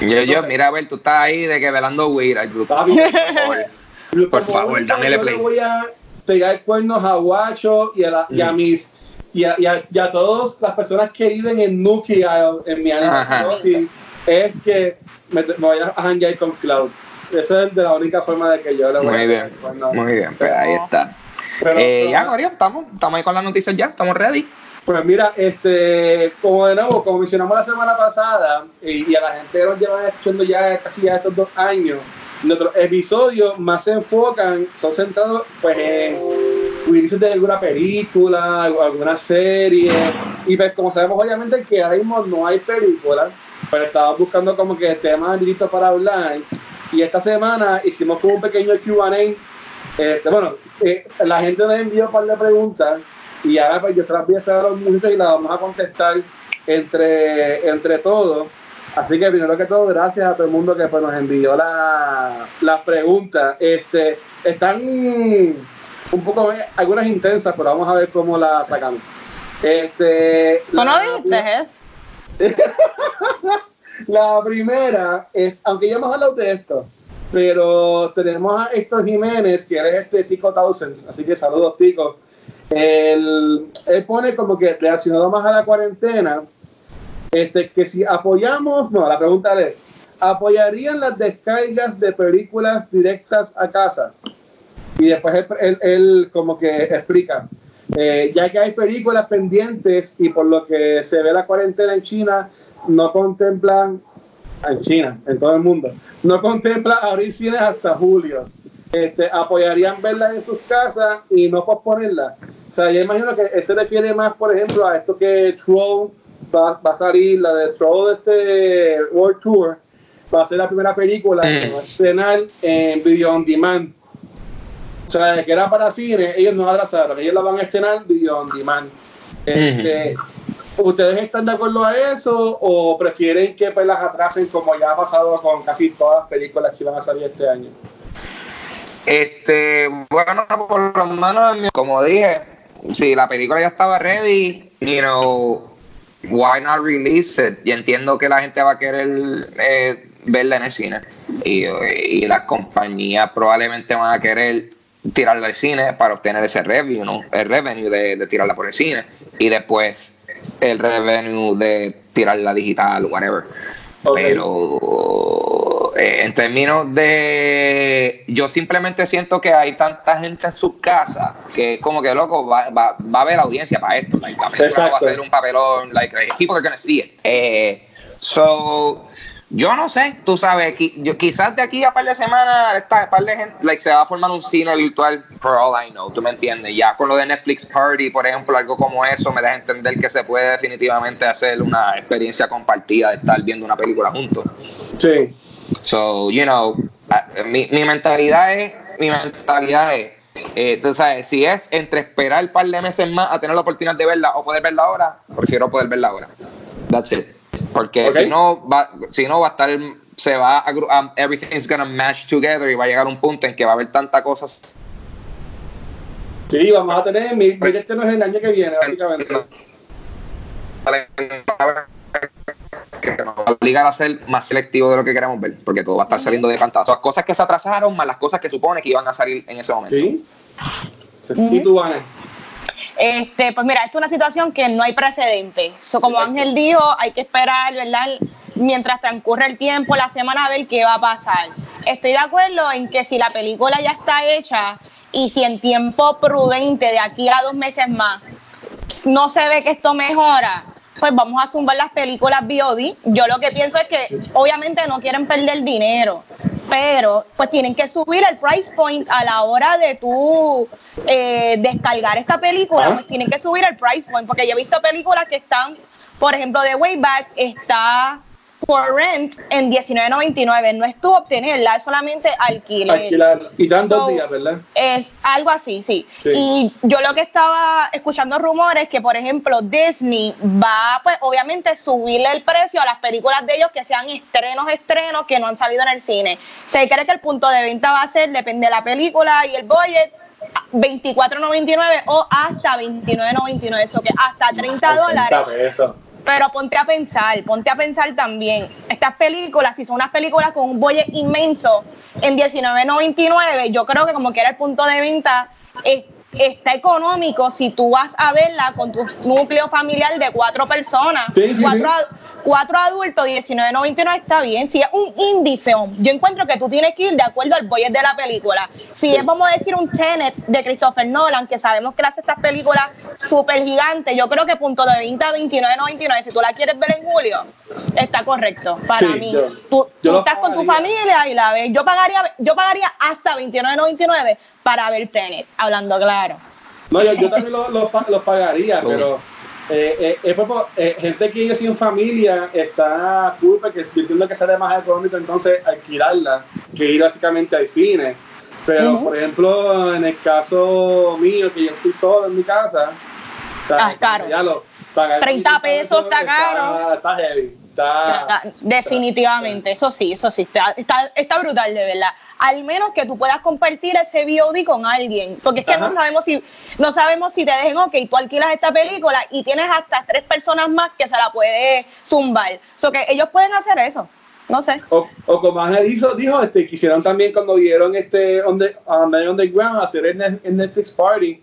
Yo, yo, mira, a ver, tú estás ahí de que velando weed al grupo. Por favor. Por favor, dámele yo play. le voy a pegar cuernos a Guacho y a, la- y a Mm. mis y a, y a- y a todas las personas que viven en Nuki Isle, en mi Ajá. área es que me, me voy a janguear con Cloud. Esa es de la única forma de que yo le voy a Muy pegar bien, cuernos. muy bien, pues ahí está. Pero- Eh, pero- ya, Corio, estamos, estamos ahí con las noticias ya, estamos ready. Pues mira, este, como de nuevo, como mencionamos la semana pasada, y, y a la gente que nos llevan escuchando ya casi ya estos dos años, nuestros episodios más se enfocan, son centrados pues en releases de alguna película, alguna serie, y pues como sabemos obviamente que ahora mismo no hay película, pero estaba buscando como que temas listos para hablar, y esta semana hicimos como un pequeño Q&A, este, bueno, eh, la gente nos envió un par de preguntas, y ahora pues yo se las voy a hacer a los muchachos y las vamos a contestar entre, entre todos. Así que primero que todo, gracias a todo el mundo que pues, nos envió la- las preguntas. Este, están un poco, eh, algunas intensas, pero vamos a ver cómo las sacamos. Este, ¿Tú no la- dijiste eso? la primera, es, aunque ya hemos hablado de esto, pero tenemos a Héctor Jiménez, que es este Tico Thousand, así que saludos Tico. Él, él pone como que relacionado más a la cuarentena, este, que si apoyamos, no, la pregunta es, ¿apoyarían las descargas de películas directas a casa? Y después él, él- él como que explica, eh, ya que hay películas pendientes y por lo que se ve la cuarentena en China, no contemplan, en China, en todo el mundo, no contempla abrir cines hasta julio. Este, apoyarían verlas en sus casas y no posponerlas. O sea, yo imagino que él se refiere más, por ejemplo, a esto que Troll va, va a salir, la de Troll de este World Tour, va a ser la primera película que va a estrenar en Video On Demand. O sea, que era para cine, ellos no atrasaron, ellos la van a estrenar Video On Demand. Este, ¿Ustedes están de acuerdo a eso o prefieren que pues, las atrasen como ya ha pasado con casi todas las películas que van a salir este año? Este, bueno, por lo menos, como dije, si la película ya estaba ready, you know, why not release it? Y entiendo que la gente va a querer eh, verla en el cine. y, y las compañías probablemente van a querer tirarla al cine para obtener ese revenue, el revenue de, de tirarla por el cine y después el revenue de tirarla digital, whatever. Ok. Pero eh, en términos de. Yo simplemente siento que hay tanta gente en sus casas que como que loco, va, va, va a haber audiencia para esto. Like, la no va a ser un papelón, like, people are gonna see it. Eh, so. Yo no sé, tú sabes, quizás de aquí a par de semanas, esta par de gente, like, se va a formar un cine virtual, for all I know, tú me entiendes. Ya con lo de Netflix Party, por ejemplo, algo como eso, me deja entender que se puede definitivamente hacer una experiencia compartida de estar viendo una película juntos. Sí. So, you know, ah, mi, mi mentalidad es, mi mentalidad es, eh, tú sabes, si es entre esperar un par de meses más a tener la oportunidad de verla o poder verla ahora, prefiero poder verla ahora. That's it. Porque si no va, si no va a estar, se va a, um, everything's gonna mash together y va a llegar un punto en que va a haber tantas cosas Sí, vamos a tener. Mi, mi este no es el año que viene, básicamente. que nos va a obligar a ser más selectivo de lo que queremos ver, porque todo va a estar saliendo de cantazo. Las cosas que se atrasaron más las cosas que supone que iban a salir en ese momento. Sí. ¿Y tú, Ana? Este, pues mira, esto es una situación que no hay precedente. So, como Exacto. Ángel dijo, hay que esperar, ¿verdad? Mientras transcurre el tiempo, la semana, a ver qué va a pasar. Estoy de acuerdo en que si la película ya está hecha y si en tiempo prudente, de aquí a dos meses más, no se ve que esto mejora, pues vamos a zumbar las películas VOD. Yo lo que pienso es que obviamente no quieren perder dinero, pero pues tienen que subir el price point a la hora de tú eh, descargar esta película, Ah. pues tienen que subir el price point, porque yo he visto películas que están, por ejemplo, de Wayback está por rent en $19.99, no es tú obtenerla, es solamente alquiler. Alquilar. Y dan dos días, ¿verdad? Es algo así, sí. Sí. Y yo lo que estaba escuchando rumores que, por ejemplo, Disney va, pues, obviamente, subirle el precio a las películas de ellos que sean estrenos, estrenos que no han salido en el cine. Se cree que el punto de venta va a ser, depende de la película y el budget, 24.99 o hasta 29.99, eso que hasta 30 dólares. 30 pesos. Pero ponte a pensar, ponte a pensar también, estas películas, si son unas películas con un budget inmenso, en 19.99, yo creo que como que era el punto de venta, es- está económico si tú vas a verla con tu núcleo familiar de cuatro personas, Sí, sí, cuatro, sí. Cuatro adultos, 19.99 está bien. Si es un indie film, yo encuentro que tú tienes que ir de acuerdo al budget de la película. Si es, vamos a decir, un Tenet de Christopher Nolan, que sabemos que hace estas películas súper gigantes, yo creo que punto de venta 29.99, si tú la quieres ver en julio, está correcto para Sí, mí. yo- tú yo tú lo estás con tu familia y la ves. Yo pagaría, yo pagaría hasta 29.99 para ver Tenet, hablando claro. No, yo, yo también los los pagaría, pero eh, eh, es por- eh, gente que vive sin familia está cool porque yo entiendo que sale más económico entonces alquilarla que ir básicamente al cine. Pero, por ejemplo, en el caso mío, que yo estoy solo en mi casa, está- Ah, caro. ya lo- pagar 30 pesos está caro. Está heavy. Está, Definitivamente, eso sí, eso sí, está, está, está brutal de verdad. Al menos que tú puedas compartir ese VOD con alguien, porque es que no sabemos si no sabemos si te dejen, ok, tú alquilas esta película y tienes hasta tres personas más que se la puede zumbar. So que ellos pueden hacer eso, no sé. O, o como Ángel hizo, dijo, este, quisieron también cuando vieron este on the, on the Underground hacer el, Net- el Netflix Party.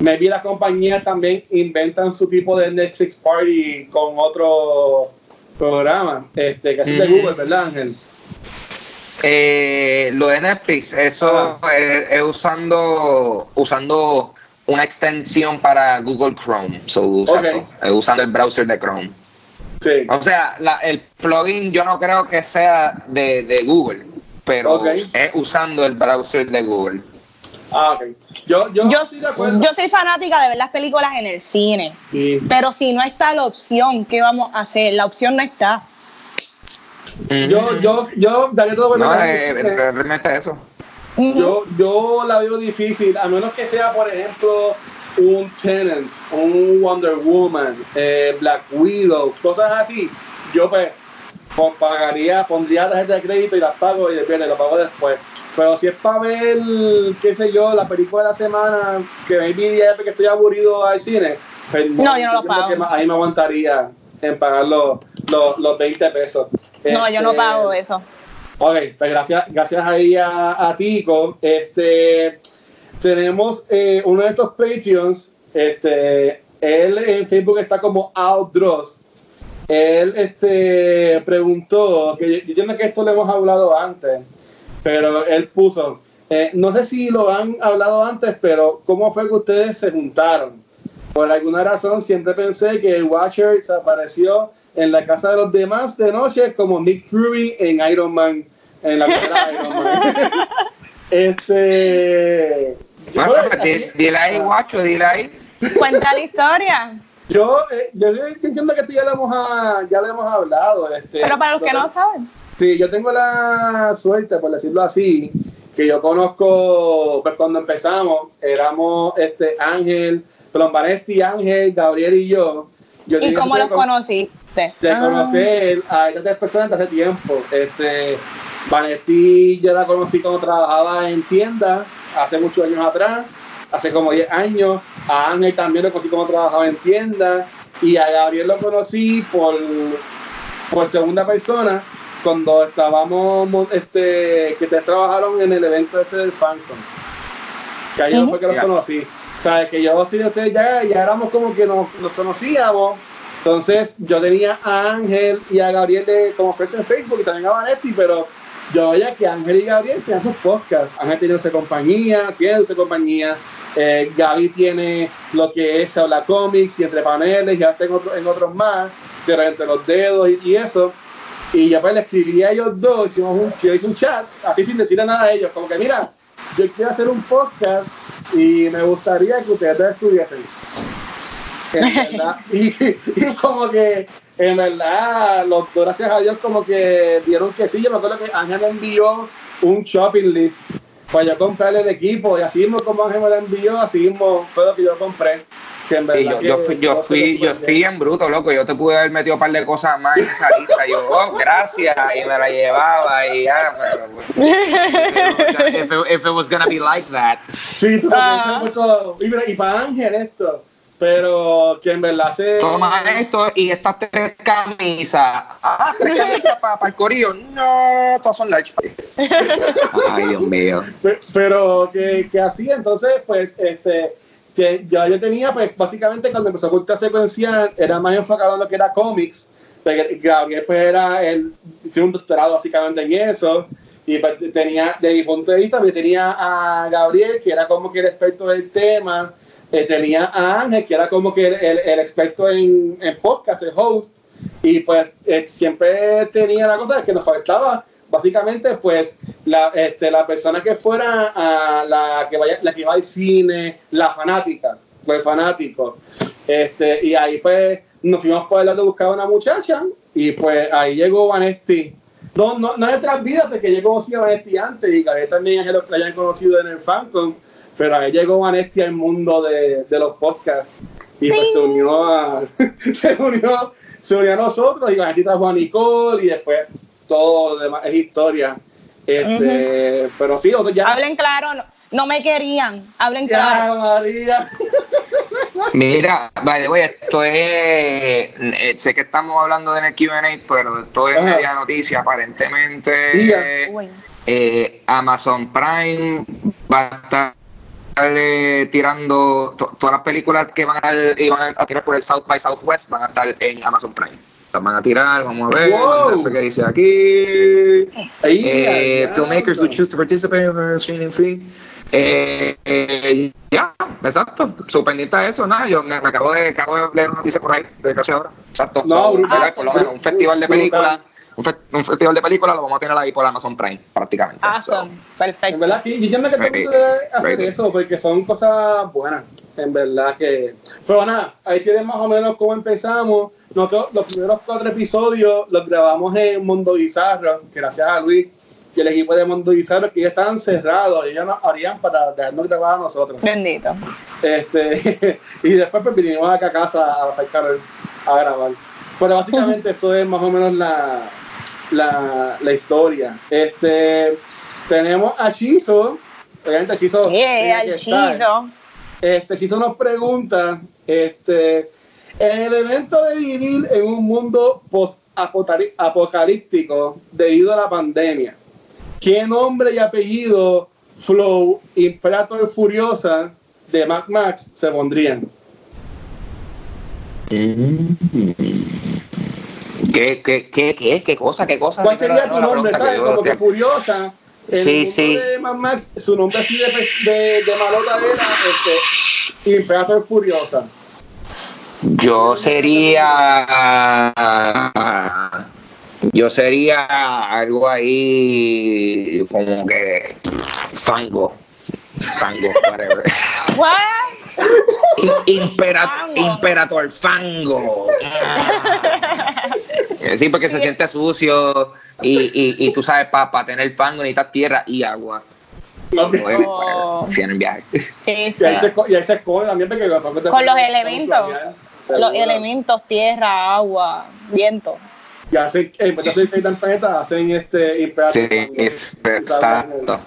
Maybe las compañías también inventan su tipo de Netflix Party con otro programa, este, que es de. Google, ¿verdad, Ángel? Eh, lo de Netflix, eso Ah. es, es usando usando una extensión para Google Chrome, so, es usando el browser de Chrome. Sí. O sea, la- el plugin yo no creo que sea de, de Google, pero Ok. es usando el browser de Google. Ah, ok. Yo, yo, Yo, estoy de acuerdo. yo soy fanática de ver las películas en el cine, Sí. pero si no está la opción, ¿qué vamos a hacer? La opción no está. Yo, yo, yo daría todo por no, eh, realmente eso. Yo, yo la veo difícil, a menos que sea, por ejemplo, un Tenant, un Wonder Woman, eh, Black Widow, cosas así. Yo pues pagaría, pondría tarjeta de crédito y las pago y después lo pago después. Pero si es para ver, qué sé yo, la película de la semana, que me día porque estoy aburrido al cine, pues No, yo no lo pago. que ahí me aguantaría en pagar los, los, los 20 pesos. No, yo no Este, pago eso. Ok, pues gracias, gracias ahí a, a Tico. Este, tenemos eh, uno de estos Patreons. Este, él en Facebook está como Outdross. Él este, preguntó, que yo, yo entiendo que esto lo hemos hablado antes, pero él puso, eh, no sé si lo han hablado antes, pero ¿cómo fue que ustedes se juntaron? Por alguna razón siempre pensé que Watcher se apareció en la casa de los demás de noche como Nick Fury en Iron Man, en la primera Iron Man. este... Bueno, aquí- di- dile ahí, guacho, dile ahí. Cuenta la historia. Yo, eh, yo entiendo que esto ya lo hemos, ah, ya lo hemos hablado. Este, Pero para los que no saben. Sí, yo tengo la suerte, por decirlo así, que yo conozco, pues cuando empezamos, éramos este Ángel, Plombanetti, Ángel, Gabriel y yo. yo ¿Y cómo los conociste? De Ah. conocer a estas tres personas desde hace tiempo. Este, Vanetti yo la conocí cuando trabajaba en tienda, hace muchos años atrás, hace como 10 años. A Ángel también lo conocí cuando trabajaba en tienda. Y a Gabriel lo conocí por, por segunda persona cuando estábamos, mo- este, que ustedes trabajaron en el evento este del Phantom. Que ahí Ujú. fue que los conocí. O sea, que yo tenía ustedes ya, ya éramos como que nos, nos conocíamos. Entonces, yo tenía a Ángel y a Gabriel de, como fuese en Facebook y también a Vanetti, pero yo veía que Ángel y Gabriel tenían sus podcasts. Ángel tiene su compañía, tiene su compañía. Eh, Gaby tiene lo que es Habla Comics y entre paneles, ya está en, otro- en otros más, entre los dedos y, y eso. Y yo pues le escribí a ellos dos, hicimos un, yo hice un chat, así sin decirle nada a ellos, como que mira, yo quiero hacer un podcast y me gustaría que ustedes lo estuviesen. En verdad, y, y como que en verdad, los dos, gracias a Dios, como que dieron que sí. Yo me acuerdo que Ángel me envió un shopping list para yo comprarle el equipo y así mismo como Ángel me lo envió, así mismo fue lo que yo compré. Y yo, yo fui, yo fui, yo fui en bruto, loco. Yo te pude haber metido un par de cosas más en esa lista. Yo, oh, gracias, y me la llevaba y ya. Pero, if, it, was gonna be like that. Sí, tú Ah. todo. Y, mira, y para Ángel esto, pero que en verdad se... Toma esto y estas tres camisas. Ah, tres camisas para el corillo. No, todas son large. Ay, Dios mío. Pe- pero que, que así, entonces, pues, este, que ya yo tenía, pues, básicamente cuando empezó Cultura Secuencial, era más enfocado en lo que era cómics, Gabriel, pues, era, él tiene un doctorado básicamente en eso, y pues, tenía, de mi punto de vista, pues, tenía a Gabriel, que era como que el experto del tema, eh, tenía a Ángel, que era como que el, el- el experto en, en podcast, el host, y pues eh, siempre tenía la cosa de que nos faltaba básicamente pues la, este, la persona que fuera a la que vaya la que va al cine la fanática o el fanático este y ahí pues nos fuimos por el lado de buscar a una muchacha y pues ahí llegó Vanesti no, no, no de otras vidas porque yo conocí a Vanesti antes y Gabriel también es los que hayan conocido en el fancom pero ahí llegó Vanesti al mundo de, de los podcasts y pues se unió a se unió se unió a nosotros y Vanesti trajo a Nicole y después todo lo demás es historia este pero sí otro ya Hablen claro, no, no me querían. Hablen ya claro. María Mira, by the way, esto es. eh, sé que estamos hablando en el QA, pero esto es Ajá. media noticia. Aparentemente, eh, Amazon Prime va a estar eh, tirando to- todas las películas que van a, iban a tirar por el South by Southwest van a estar en Amazon Prime. Las van a tirar, vamos a ver. Wow. ¿qué dice aquí? Ahí, Eh, filmmakers who choose to participate in a screening free. Eh, eh, ya, exacto. Su pendiente a eso, nada. Yo me, me acabo de acabo de leer una noticia por ahí de casi ahora. Exacto. No, So, brutal. ¿verdad? por lo menos un festival de películas. Un, fe- un festival de películas lo vamos a tener ahí por Amazon Prime, prácticamente. Awesome. En Perfecto. verdad que yo entiendo que todo el mundo Right. debe hacer eso porque son cosas buenas. En verdad que. Pero nada, ahí tienen más o menos cómo empezamos. Nosotros los primeros cuatro episodios los grabamos en Mundo Bizarro, gracias a Luis y el equipo de Mundo Bizarro que ya estaban cerrados ellos nos harían para dejarnos grabar a nosotros. Bendito. Este, y después pues vinimos acá a casa a sacar a grabar. Pero básicamente eso es más o menos la, la, la historia. Este, tenemos a Chizo, obviamente Chizo Yeah. Este, Chizo nos pregunta, este, en el evento de vivir en un mundo post-apocalíptico debido a la pandemia, ¿qué nombre y apellido Flow Imperator Furiosa de Mad Max se pondrían? ¿Qué, qué, qué, qué, qué cosa, qué cosa? ¿Cuál sería tu nombre? ¿Sabes? Como que Furiosa. Sí, el mundo sí. de Mad Max, su nombre así de, de, de malota era este, Imperator Furiosa. Yo sería. Yo sería algo ahí como que. Fango. Fango, whatever. What? Impera- Fango. Imperator Fango. Ah. Sí, porque se siente sucio y, y, y tú sabes, para tener fango necesitas tierra y agua. Ok. Whatever, Oh. whatever. Si en el viaje. Sí, Y ahí, se, y ahí se esconde también porque los Con los elementos. Los elementos, tierra, agua, viento. Y hacen, en vez de hacer Capitán Planeta, hacen este Imperator Sí, es, exacto.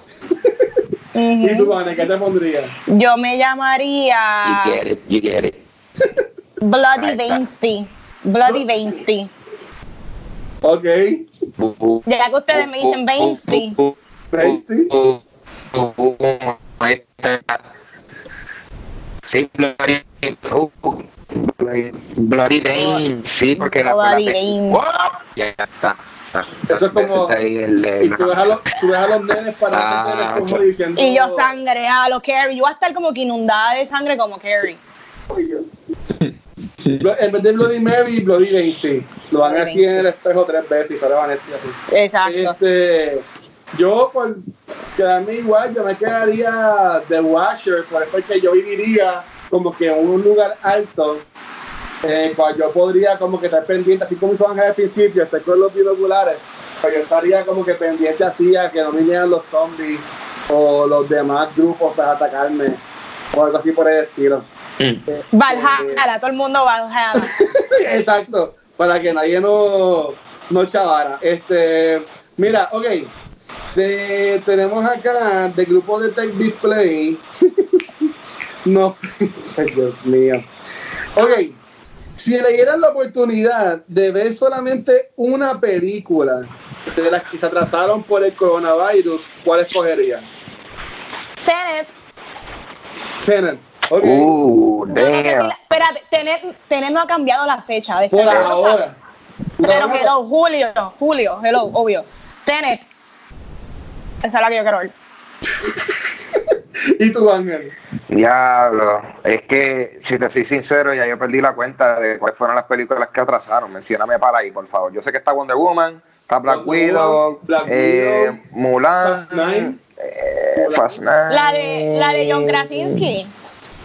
¿Y tú. Vane, qué te pondrías? Yo me llamaría You get it, you get it. Bloody. Vainsty. Bloody Vainsty. Ok. Ya que ustedes me dicen Vainsty. Tasty. Sí, Bloody, Bloody, Vein, sí, porque la Bloody. Ya está. Eso es como. Y tú ves a los, tú ves a los nenes para Ah, como diciendo. Y yo sangre, a lo Carrie. Yo voy a estar como que inundada de sangre como Carrie. En vez de Bloody Mary, Bloody Weinstein. Lo van así en el espejo tres veces y sale Vanetti así. Exacto. Este, yo, por quedarme igual, yo me quedaría de Watcher, por eso es que yo viviría como que en un lugar alto, eh, cual yo podría como que estar pendiente, así como hizo Ángel al principio, estar con los binoculares, pues yo estaría como que pendiente así a que no vinieran los zombies o los demás grupos para atacarme, o algo así por el estilo. Mm. Eh, Valhalla, todo el mundo Valhalla. Exacto, para que nadie no, no chavara. Este, mira, ok, de- tenemos acá del grupo de Tech Display. no, Dios mío. Ok, si le dieran la oportunidad de ver solamente una película de las que se atrasaron por el coronavirus, ¿cuál escogería? Tenet. Tenet. Ok, Uh, No, no sé si damn. la- espérate, Tenet, Tenet no ha cambiado la fecha. De por ahora. Pero hello, Julio, Julio, hello, obvio. Tenet. Esa es la que yo quiero ver. ¿Y tú, Ángel? Diablo, es que si te soy sincero, ya yo perdí la cuenta de cuáles fueron las películas que atrasaron. Mencióname para ahí, por favor. Yo sé que está Wonder Woman, está Black Widow, eh, Widow, Mulan, Fast Nine. eh, Fast Nine. La de, la de John Krasinski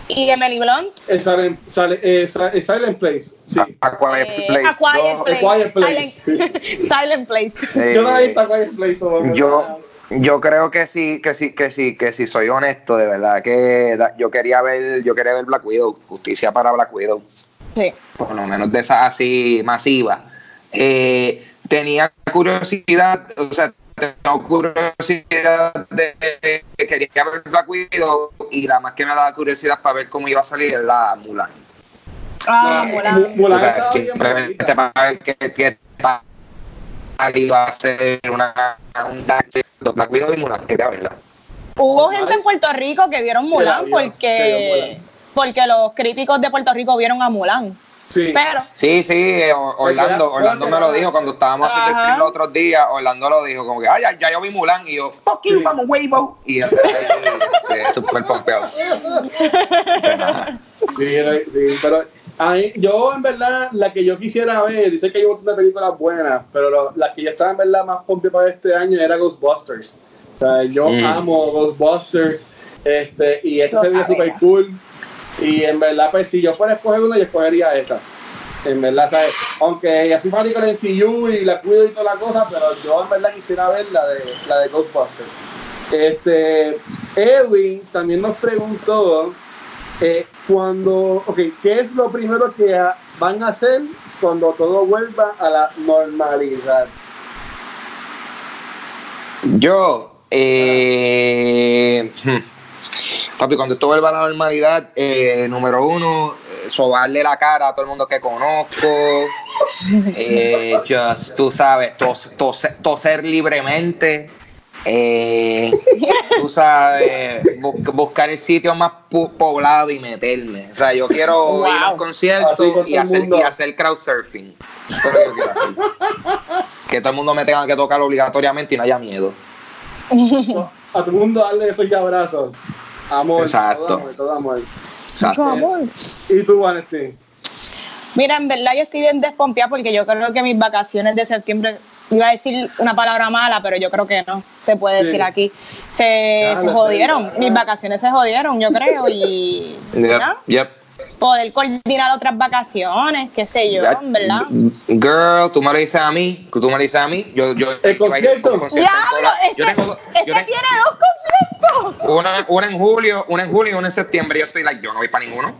y Emily Blunt. Eh, Silent, Silent- eh, Si- eh, Silent Place, sí. A, A Quiet eh, Place. A Quiet Yo- Place. A Quiet Place. Silent, Silent Place. eh, Yo no he visto a Quiet Place. yo, yo creo que sí, que sí, que sí, que sí soy honesto, de verdad que la- yo quería ver, yo quería ver Black Widow, justicia para Black Widow. Sí. por lo menos de esas así masivas. Eh, tenía curiosidad, o sea, tengo curiosidad de, de- de- quería ver Black Widow y la más que me daba curiosidad para ver cómo iba a salir es la Mulan. Ah, Eh, Mulan. Mu- Mulan o sea, simplemente para ver qué, qué tal iba a ser una, un Black Widow y Mulan, quería verla. Hubo gente en Puerto Rico que vieron Mulan vio, porque, porque los críticos de Puerto Rico vieron a Mulan. Sí. Pero, Sí, sí, eh, Orlando, Orlando me lo dijo cuando estábamos haciendo el Ajá. stream los otros días, Orlando lo dijo como que, ay, ya, ya yo vi Mulan y yo, fuck you, Sí. vamos, Weibo. Y este, este, súper pompeado. Sí, sí, pero a mí- yo en verdad, la que yo quisiera ver, dice que hay un montón de películas buenas, pero lo- la que yo estaba en verdad más pompe para este año era Ghostbusters. O sea, yo Mm. amo Ghostbusters, este, y esta se veía super sabías. cool. Y en verdad, pues si yo fuera a escoger una, yo escogería esa. En verdad, ¿sabes? Aunque ya soy fanático del MCU y la cuido y toda la cosa, pero yo en verdad quisiera ver la de, la de Ghostbusters. Este, Edwin también nos preguntó eh, cuando, ok, ¿qué es lo primero que van a hacer cuando todo vuelva a la normalidad? Yo, eh, hmm, papi, cuando esto vuelva a la normalidad, eh, número uno, eh, sobarle la cara a todo el mundo que conozco, eh, just, tú sabes, tos- tose- toser libremente, Eh, tú sabes, bu- buscar el sitio más poblado y meterme. O sea, yo quiero ir a un concierto y hacer, y hacer crowd surfing. Eso es lo que yo quiero hacer. Que todo el mundo me tenga que tocar obligatoriamente y no haya miedo. A todo el mundo darle esos abrazos. Amor. Exacto. Todo amor, todo amor. Exacto. Mucho amor. ¿Y tú, Vanestín? Mira, en verdad yo estoy bien despompeada porque yo creo que mis vacaciones de septiembre, iba a decir una palabra mala, pero yo creo que no se puede Sí. decir aquí. Se, Claro, se jodieron, mis vacaciones se jodieron, yo creo, y yep. Poder coordinar otras vacaciones, qué sé yo, Ya- ¿verdad? Girl, tú me lo dices a mí, tú me lo dices a mí. Yo, yo, El concierto. ¡Diablo! Este, yo tengo, yo este tengo- tiene dos conciertos. una, una en julio, una en julio y una en septiembre. Yo estoy like, yo no voy para ninguno.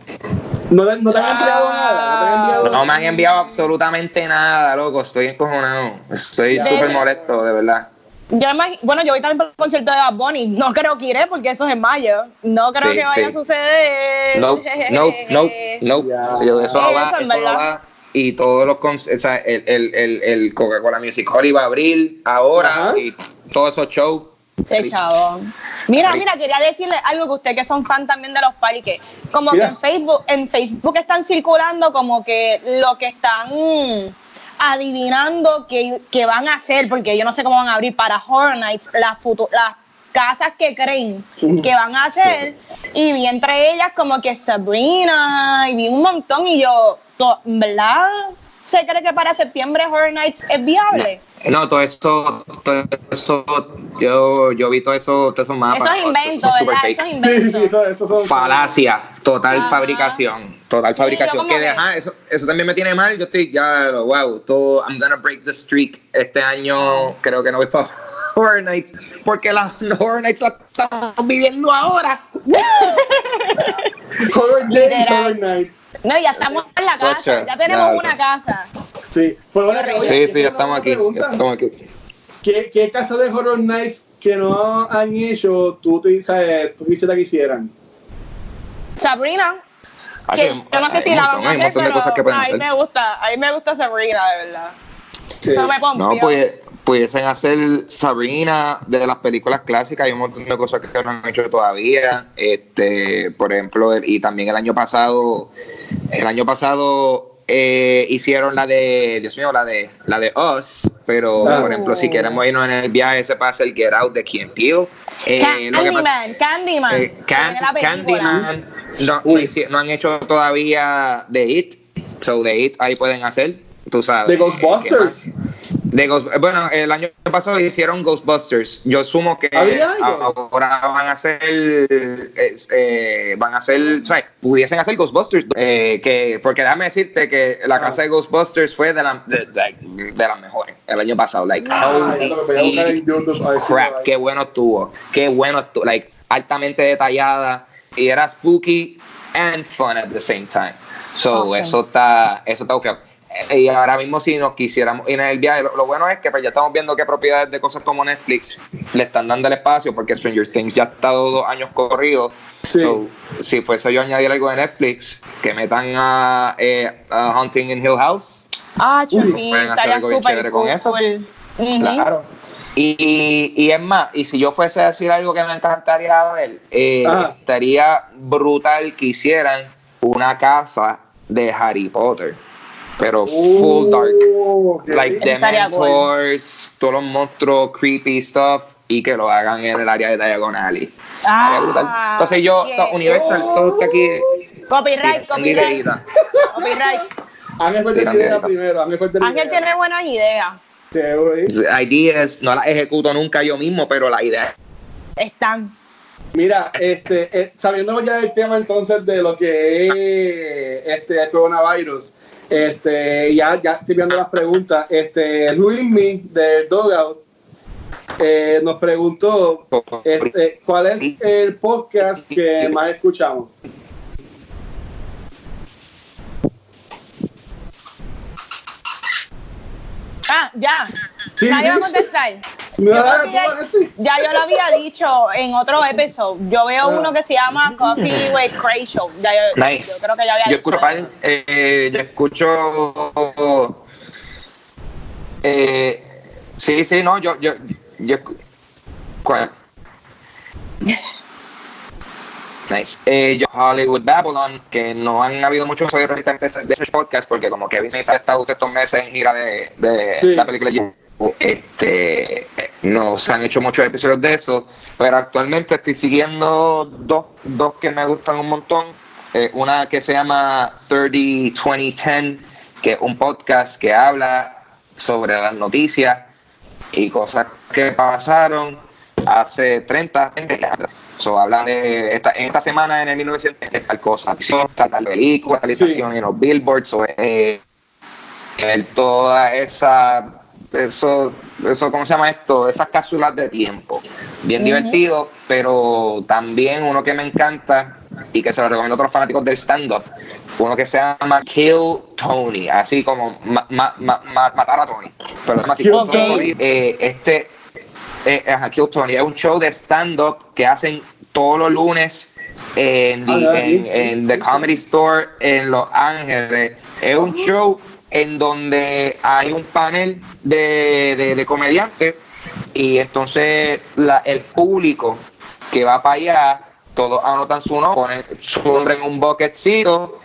¿No, te- no te han enviado nada? ¿No te han enviado No me han enviado absolutamente nada, loco. Estoy encojonado. Estoy súper molesto, de verdad. Yo bueno, yo voy también para el concierto de Bad Bunny. No creo que iré porque eso es en mayo. No creo Sí, que vaya sí. a suceder. No, no, no, no. Yo- Eso no Eso va, eso no va. Y todos los o sea, el, el, el, el Coca-Cola Music Hall iba a abrir ahora y todos esos shows. Sí, chabón. Mira, mira, quería decirle algo que usted que son fan también de los paris, que como Mira. que en Facebook, en Facebook están circulando como que lo que están adivinando que, que van a hacer, porque yo no sé cómo van a abrir para Horror Nights, las las casas que creen que van a hacer, y vi entre ellas como que Sabrina, y vi un montón, y yo, ¿verdad? ¿Se cree que para septiembre Horror Nights es viable? No, todo eso, todo eso, yo, yo vi todo eso, todo esos mapas. Eso es todo invento, eso ¿verdad? fake. Eso es Sí, invento. sí, sí, eso, eso son. Falacia, total Ajá. fabricación, total Sí, fabricación. que de, ajá, eso, eso también me tiene mal. Yo estoy ya, wow, todo, I'm gonna break the streak. Este año creo que no voy para Horror Nights, porque las Horror Nights las estamos viviendo ahora. Horror Days. Horror Nights. No, ya estamos en la casa, ya tenemos claro. una casa. Sí, pero bueno, oye, Sí, sí, ya estamos una aquí. pregunta. ya estamos aquí. ¿Qué, ¿Qué casa de Horror Nights que no han hecho tú, te, sabes, tú quisieras que hicieran? Sabrina, Aquí que hay- yo no sé si la van a hacer, pero cosas que pueden a mí me gusta, a mí me gusta Sabrina, de verdad. Sí. No me pompió. No, pues pudiesen hacer Sabrina de las películas clásicas, hay un montón de cosas que no han hecho todavía. Este, por ejemplo, y también el año pasado, el año pasado eh, hicieron la de, Dios mío, la de la de Us, pero Ah. por ejemplo, si queremos irnos en el viaje, se pasa el Get Out de and Peele. Eh, lo que pasa- Candyman, Candyman. eh, Can-. Candyman no, han hecho todavía de It, so de It ahí pueden hacer, tú sabes. De eh, Ghostbusters. Bueno, el año pasado hicieron Ghostbusters. Yo sumo que ahora van a hacer, eh, van a hacer, o sea, pudiesen hacer Ghostbusters, eh, que porque déjame decirte que la Ah. casa de Ghostbusters fue de, la- de, de- de las mejores el año pasado, like, Ah, holy crap, qué bueno estuvo, qué bueno estuvo, like, altamente detallada y era spooky and fun at the same time. So, Awesome. eso está, eso está bufiado. Y ahora mismo si nos quisiéramos ir en el viaje, lo, lo bueno es que pues, ya estamos viendo que propiedades de cosas como Netflix le están dando el espacio porque Stranger Things ya ha estado dos años corridos. Sí. So, si fuese yo a añadir algo de Netflix, que metan a, eh, a Hunting in Hill House, Ah, sí, pueden hacer estaría algo bien chévere con cool. eso. Claro. Y, y, es más, y si yo fuese a decir algo que me encantaría ver, eh, Ajá. estaría brutal que hicieran una casa de Harry Potter, pero full dark. Oh. Like estaría Dementors, todos los monstruos, creepy stuff, y que lo hagan en el área de Diagon Alley. Estaría brutal. Ah, Entonces yo, yeah. Universal, todo está aquí. Copyright, tirando copyright. ideita. Copyright. Ángel fue la idea primero. Ángel tiene buenas ideas. Sí, güey. Ideas, no las ejecuto nunca yo mismo, pero la idea Están. Mira, este, eh, sabiendo ya del tema entonces de lo que es este, el coronavirus, este, ya, ya estoy viendo las preguntas. Este, Luismi de Dogout eh, nos preguntó este, cuál es el podcast que más escuchamos. Ah, ya. Sí, sí. iba a contestar. No, Yo creo no, que ya, yo lo había dicho en otro episodio. Yo veo Ah. uno que se llama Coffee with Cray Show. Ya yo, Nice. yo creo que ya había Yo dicho escucho, eso. eh, yo escucho. eh, sí, sí, no, yo, yo, yo ¿Cuál? Nice. Eh, yo, Hollywood Babylon, que no han habido muchos episodios recientemente de ese podcast, porque como Kevin Smith ha estado estos meses en gira de, de Sí. la película este no se han hecho muchos episodios de eso, pero actualmente estoy siguiendo dos, dos que me gustan un montón. Eh, una que se llama 30 2010, que es un podcast que habla sobre las noticias y cosas que pasaron hace 30, 20 años. So, hablan de esta, en esta semana en el 1900 tal cosa, acción, tal, tal película, actualización en los billboards, o, eh, el- toda esa eso, eso, ¿cómo se llama esto? Esas cápsulas de tiempo. Bien divertido, pero también uno que me encanta y que se lo recomiendo a otros fanáticos del stand-up, uno que se llama Kill Tony, así como ma- ma- ma- ma- matar a Tony. Pero se llama así. Tony. Eh, este eh, ajá, Tony es un show de stand-up que hacen todos los lunes en, the- Ah, en- sí, en sí, The. Comedy Store en Los Ángeles. Es un show en donde hay un panel de, de, de comediantes y entonces la- el público que va para allá, todos anotan su nombre, ponen su nombre en un bucketcito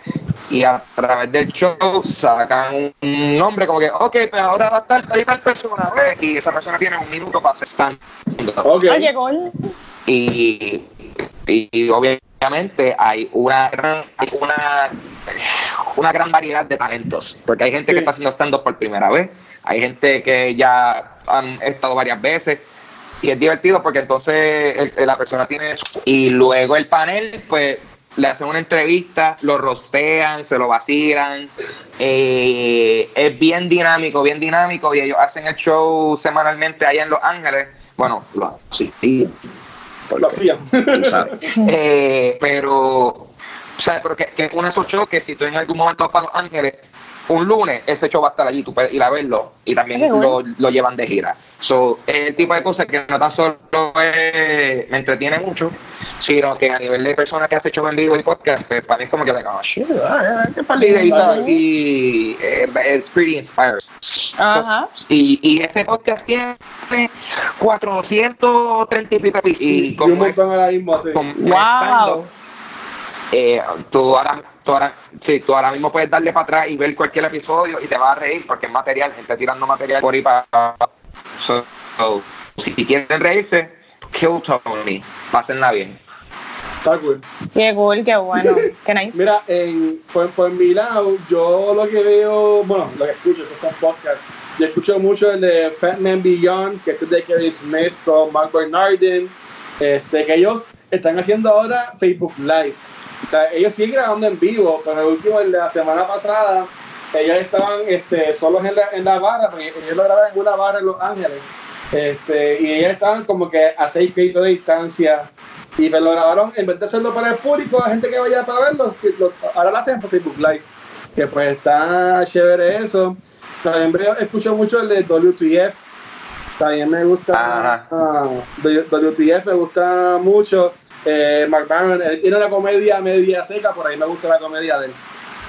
y a través del show sacan un nombre como que, ok, pues ahora va a estar tal y tal persona, ¿ves? y esa persona tiene un minuto para hacer stand. Oye, y, y, y obviamente hay una gran, hay una, una gran variedad de talentos, porque hay gente Sí. que está haciendo stand-up por primera vez, hay gente que ya han estado varias veces, y es divertido porque entonces el- el- la persona tiene su- y luego el panel pues le hacen una entrevista, lo rostean, se lo vacilan, eh, es bien dinámico, bien dinámico y ellos hacen el show semanalmente allá en Los Ángeles, bueno, lo sí, sí, Lo hacían. Eh, pero, o sea, pero que, uno de esos shows que si tú en algún momento vas para Los Ángeles, un lunes ese show va a estar allí, tú puedes ir a verlo y también Qué lo, bueno. lo llevan de gira. So, es el tipo de cosas que no tan solo es- me entretiene mucho, sino que a nivel de personas que hace show en vivo y podcast, pues para mí es como que, like, oh, shit, ah, qué par de ideitas aquí, eh, it's pretty inspiring. Ajá. Y, y ese podcast tiene 430 y pico y, Y un como es- montón ahora mismo, sí. como es Wow. Eh, tú, ahora, tú, ahora, sí, tú ahora mismo puedes darle para atrás y ver cualquier episodio y te vas a reír porque es material, gente tirando material por ahí para... So, so, si quieren reírse, Kill Tony, pásenla bien. Está cool. Qué cool, qué bueno. Qué nice. Mira, en, por, por mi lado, yo lo que veo, bueno, lo que escucho, estos son podcasts. Yo escucho mucho el de Fat Man Beyond, que este es de Kevin Smith con Mark Bernardin, este, que ellos están haciendo ahora Facebook Live. O sea, ellos siguen grabando en vivo, pero el último, el de la semana pasada, ellos estaban este, solos en la, en la barra, porque ellos lo graban en una barra en Los Ángeles. Este, y ellos estaban como que a seis pies de distancia. Y me lo grabaron, en vez de hacerlo para el público, la gente que vaya para verlo, ahora lo hacen por Facebook Live. Que pues está chévere eso. También escucho mucho el de WTF. También me gusta. Ah, W- WTF me gusta mucho. Eh, Mark Maron, él tiene una comedia media seca, por ahí me gusta la comedia de él.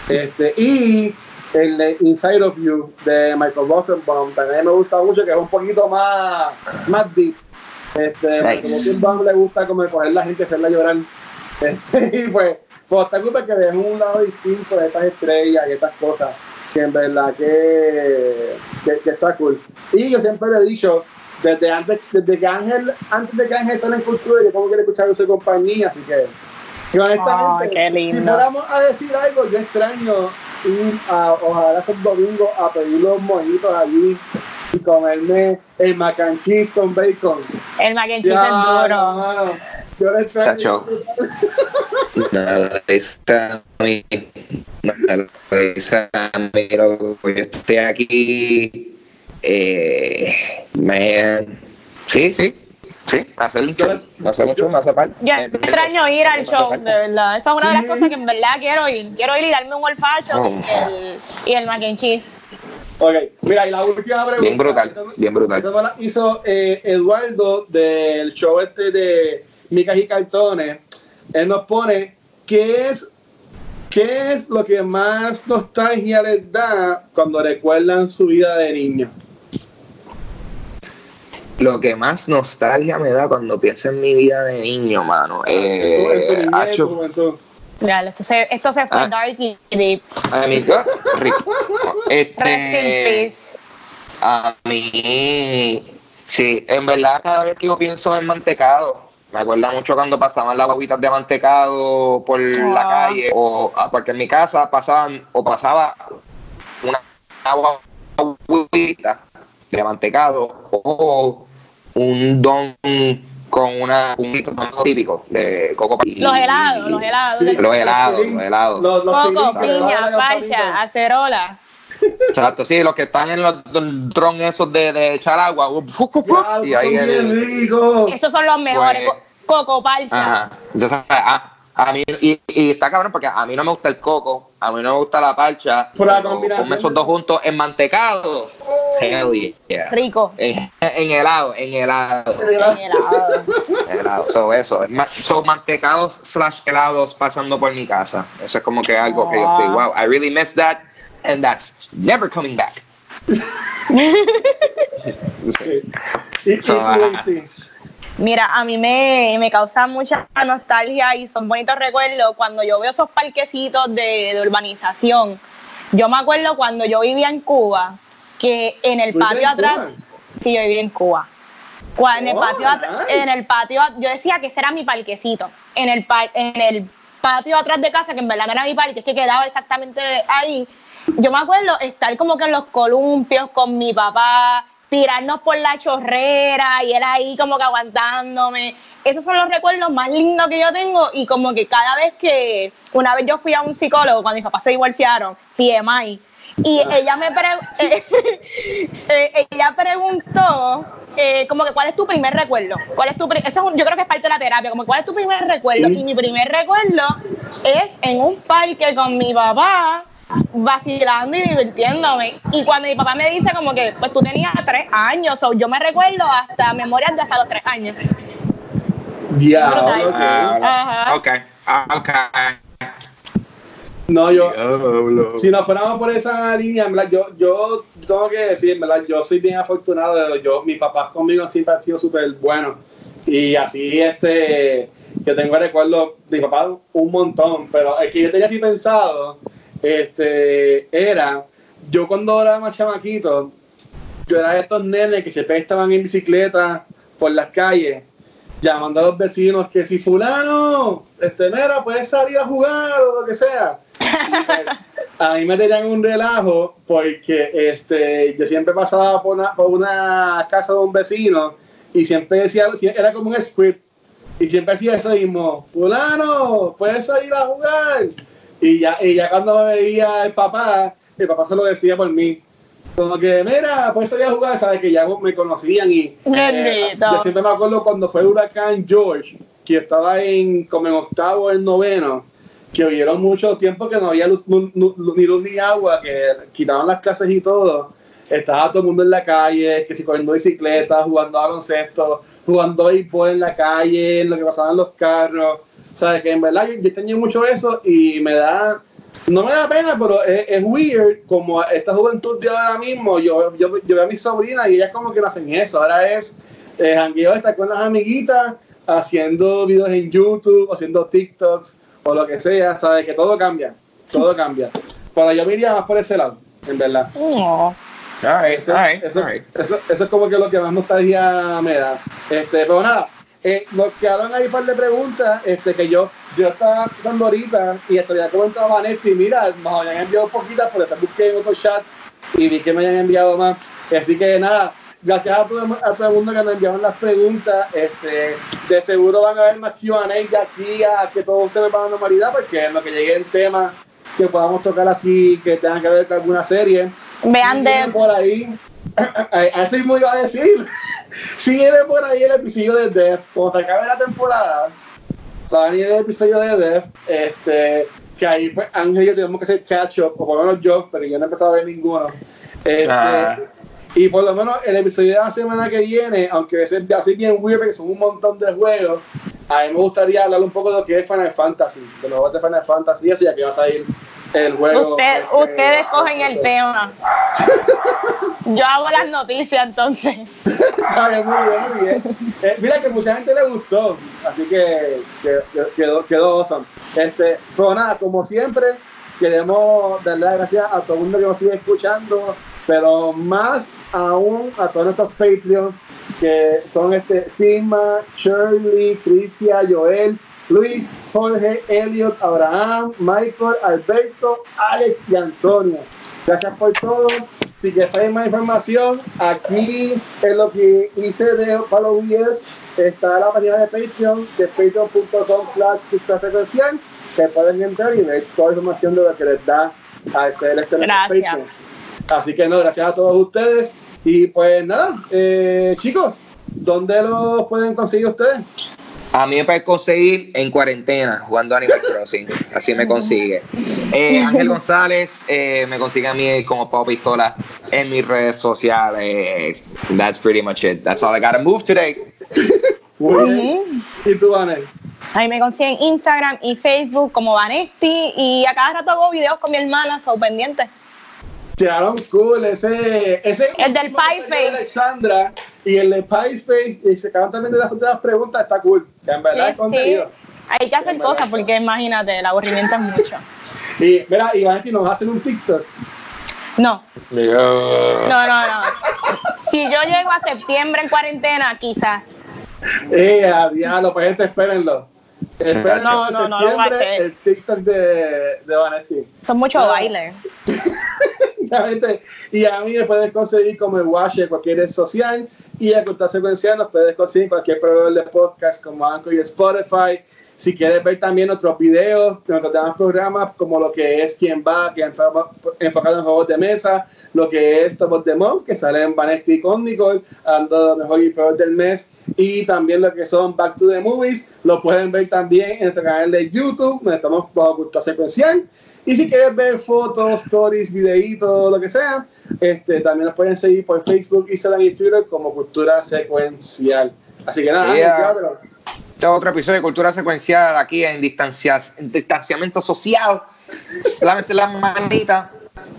Este, y el de Inside of You de Michael Rosenbaum también me gusta mucho, que es un poquito más, más deep. Este, Nice. Michael Rosenbaum le gusta como coger la gente y hacerla llorar. Este, y pues, pues está culpa que dejen un lado distinto de estas estrellas y estas cosas, que en verdad que, que, que está cool. Y yo siempre le he dicho, desde antes, desde que Ángel, antes de que Ángel esté en cultura, yo como quiero escuchar su compañía, así que y honestamente, lindo. si fuéramos a decir algo, yo extraño ir a, ojalá estos domingos a pedir los mojitos allí y comerme el mac and cheese con bacon. El mac and cheese Ya, es duro. mano, yo le extraño. Yo estoy aquí, eh, man, sí, sí, sí, hacer un show, hacer mucho, me hace falta. Yo Eh, extraño ir al show, de verdad. Esa es una de las Sí. cosas que en verdad quiero ir. Quiero ir y darme un olfacho Oh. y, el, y el mac and cheese. Ok, mira, y la última pregunta. Bien brutal, bien brutal. esta no la hizo eh, Eduardo del show este de Micas y Cartones. Él nos pone, ¿qué es, ¿qué es lo que más nostalgia les da cuando recuerdan su vida de niño? Lo que más nostalgia me da cuando pienso en mi vida de niño, mano. Tu Eh, juventud. Ya, esto se, esto se fue Ah. dark y deep. a mí, ah, rico. Rest in Este, a mí, sí, en verdad cada vez que yo pienso en mantecado, me acuerda mucho cuando pasaban las guaguitas de mantecado por la Ah. calle, o ah, porque en mi casa pasaban, o pasaba una guaguita de mantecado, o un don con una, un típico de coco. Los helados, los helados. Sí, Los helados, los helados. Los, los Coco, pilín piña, parcha, acerola. Exacto, sí, los que están en los dron esos de, de echar agua. y son ahí bien el- ricos. Esos son los mejores. Pues- Co- Coco, parcha. Ajá. Entonces, a, a mí, y, y está cabrón porque a mí no me gusta el coco, a mí no me gusta la parcha. Pero la combinación ponme esos dos juntos en mantecado. Hell yeah. Rico. En, en helado, en helado. En helado. helado. So, eso. Son mantecados slash helados pasando por mi casa. Eso es como que algo que yo estoy, wow, I really miss that, and that's never coming back. Sí. Y, y Mira, a mí me, me causa mucha nostalgia y son bonitos recuerdos cuando yo veo esos parquecitos de, de urbanización. Yo me acuerdo cuando yo vivía en Cuba, que en el ¿Tú vivías patio atrás, Cuba? sí, yo vivía en Cuba. Cuando en el Oh, patio, at- nice. en el patio, at- yo decía que ese era mi parquecito. En el, pa- en el patio atrás de casa, que en verdad no era mi parque, es que quedaba exactamente ahí. Yo me acuerdo estar como que en los columpios con mi papá, tirarnos por la chorrera y él ahí como que aguantándome. Esos son los recuerdos más lindos que yo tengo y como que cada vez que, una vez yo fui a un psicólogo cuando mis papás se divorciaron, PMI, y ella me pre- eh, ella preguntó eh, como que cuál es tu primer recuerdo cuál es tu eso es un- yo creo que es parte de la terapia como cuál es tu primer recuerdo y mi primer recuerdo es en un parque con mi papá vacilando y divirtiéndome y cuando mi papá me dice como que pues tú tenías tres años o yo me recuerdo hasta memorias de hasta los tres años Diablo, Brutal. ok. Ah, Ajá. ok, ah, ok. No, yo, Diablo. si nos fuéramos por esa línea, en verdad, yo, yo tengo que decir, en verdad, yo soy bien afortunado. Yo, mis papás conmigo siempre han sido súper buenos. Y así, este, yo tengo recuerdos de mi papá un montón, pero el que yo tenía así pensado, este, era, yo cuando era más chamaquito, yo era de estos nenes que siempre estaban en bicicleta por las calles, llamando a los vecinos que si fulano, este, mira, puedes salir a jugar o lo que sea. Pues, a mí me tenían un relajo porque este, yo siempre pasaba por una, por una casa de un vecino y siempre decía, era como un script y siempre decía eso mismo, fulano, puedes salir a jugar. Y ya, y ya cuando me veía el papá, el papá se lo decía por mí. Como que, mira, puedes salir a jugar, sabes que ya me conocían y eh, yo siempre me acuerdo cuando fue el huracán George, que estaba en como en octavo, en noveno, que hubieron mucho tiempo que no había luz, nu- nu- ni luz ni agua, que quitaban las clases y todo. Estaba todo el mundo en la calle, que si corriendo bicicleta, jugando a baloncesto, jugando béisbol en la calle, en lo que pasaban los carros. ¿Sabes? Que en verdad yo, yo extrañé mucho eso y me da, no me da pena, pero es, es weird como esta juventud de ahora mismo. Yo, yo, yo veo a mis sobrinas y ellas como que no hacen eso. Ahora es eh, jangueo, estar con las amiguitas, haciendo videos en YouTube, haciendo TikToks o lo que sea. ¿Sabes? Que todo cambia, todo cambia. Pero yo me iría más por ese lado, en verdad. No. All right, Eso, all right, eso, all right. eso- eso es como que lo que más nostalgia me da. Este, pero nada, eh, nos quedaron ahí un par de preguntas este, que yo, yo estaba pensando ahorita y esto ya comentaba Vanetti, mira, nos habían enviado poquitas, pero después busqué en otro chat y vi que me hayan enviado más. Así que nada, gracias a todo, a todo el mundo que nos enviaron las preguntas. Este, de seguro van a haber más QA de aquí a que todo se nos va a la normalidad, porque en lo que llegue el tema que podamos tocar así, que tengan que ver con alguna serie. Vean Devs. por ahí. Así mismo iba a decir. Si viene por ahí el episodio de Def, cuando se acabe la temporada, va a venir el episodio de Def, este, que ahí pues Ángel y yo tenemos que hacer catch up, o por lo menos yo, pero yo no he empezado a ver ninguno. Este, Ah. Y por lo menos el episodio de la semana que viene, aunque es así bien weird, porque son un montón de juegos, a mí me gustaría hablar un poco de lo que es Final Fantasy, de los juegos de Final Fantasy, eso ya que va a salir el juego. Usted, este, ustedes cogen el tema. Yo hago las noticias entonces. Está bien, muy bien, muy bien. Eh, mira que mucha gente le gustó, así que, que- que- quedó, quedó awesome. Este, pero nada, como siempre, queremos darle las gracias a todo el mundo que nos sigue escuchando, pero más aún a todos nuestros Patreons, que son este Sigma, Shirley, Tricia, Joel, Luis, Jorge, Elliot, Abraham, Michael, Alberto, Alex y Antonio. Gracias por todo. Si quieres más información, aquí en lo que hice de Year está la página de Patreon, de patreon.com slash que pueden entrar y ver toda la información de lo que les da a ser este Gracias. Así que no, gracias a todos ustedes. Y pues nada, eh, chicos, ¿dónde los pueden conseguir ustedes? A mí me puedes conseguir en cuarentena jugando Animal Crossing. Así me consigue. Eh, Ángel González eh, me consigue a mí como Pau Pistola en mis redes sociales. That's pretty much it. That's all I gotta move today. Muy bien. ¿Y tú, Vanel? Ahí me consiguen Instagram y Facebook como Vanesti y a cada rato hago videos con mi hermana, son pendientes. Quedaron cool, ese, ese El del Pie Face. Alexandra y el de Pie Face, y se acaban también de las, de las preguntas, está cool. Que en verdad es Sí, sí. contenido. Hay que hacer cosas porque imagínate, el aburrimiento es mucho. Y mira, y Vanetti nos hacen un TikTok. No, no, no, no. Si yo llego a septiembre en cuarentena, quizás. Eh, a diablo, pues gente, espérenlo. Espérenlo No, en no, no septiembre, hacer. el TikTok de, de Vanetti. Son muchos No. bailes. Y a mí me puedes conseguir como el Wash en cualquier red social y a Cultura Secuencial nos puedes conseguir cualquier proveedor de podcast como Anchor y Spotify. Si quieres ver también otros videos de nuestros demás programas, como lo que es Quién Va, que enfocado en juegos de mesa, lo que es Top of the Month, que sale en Vanetti con Nicole, hablando de lo mejor y peor del mes, y también lo que son Back to the Movies, lo pueden ver también en nuestro canal de YouTube, donde estamos bajo Cultura Secuencial. Y si quieres ver fotos, stories, videitos, lo que sea, este, también nos pueden seguir por Facebook, Instagram y Twitter como Cultura Secuencial. Así que nada, Yeah. Este es otro episodio de Cultura Secuencial aquí en, distancia, en distanciamiento social. Lávense las manitas.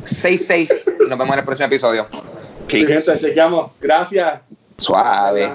Stay safe. Nos vemos en el próximo episodio. Peace. gente, chequeamos. Gracias. Suave.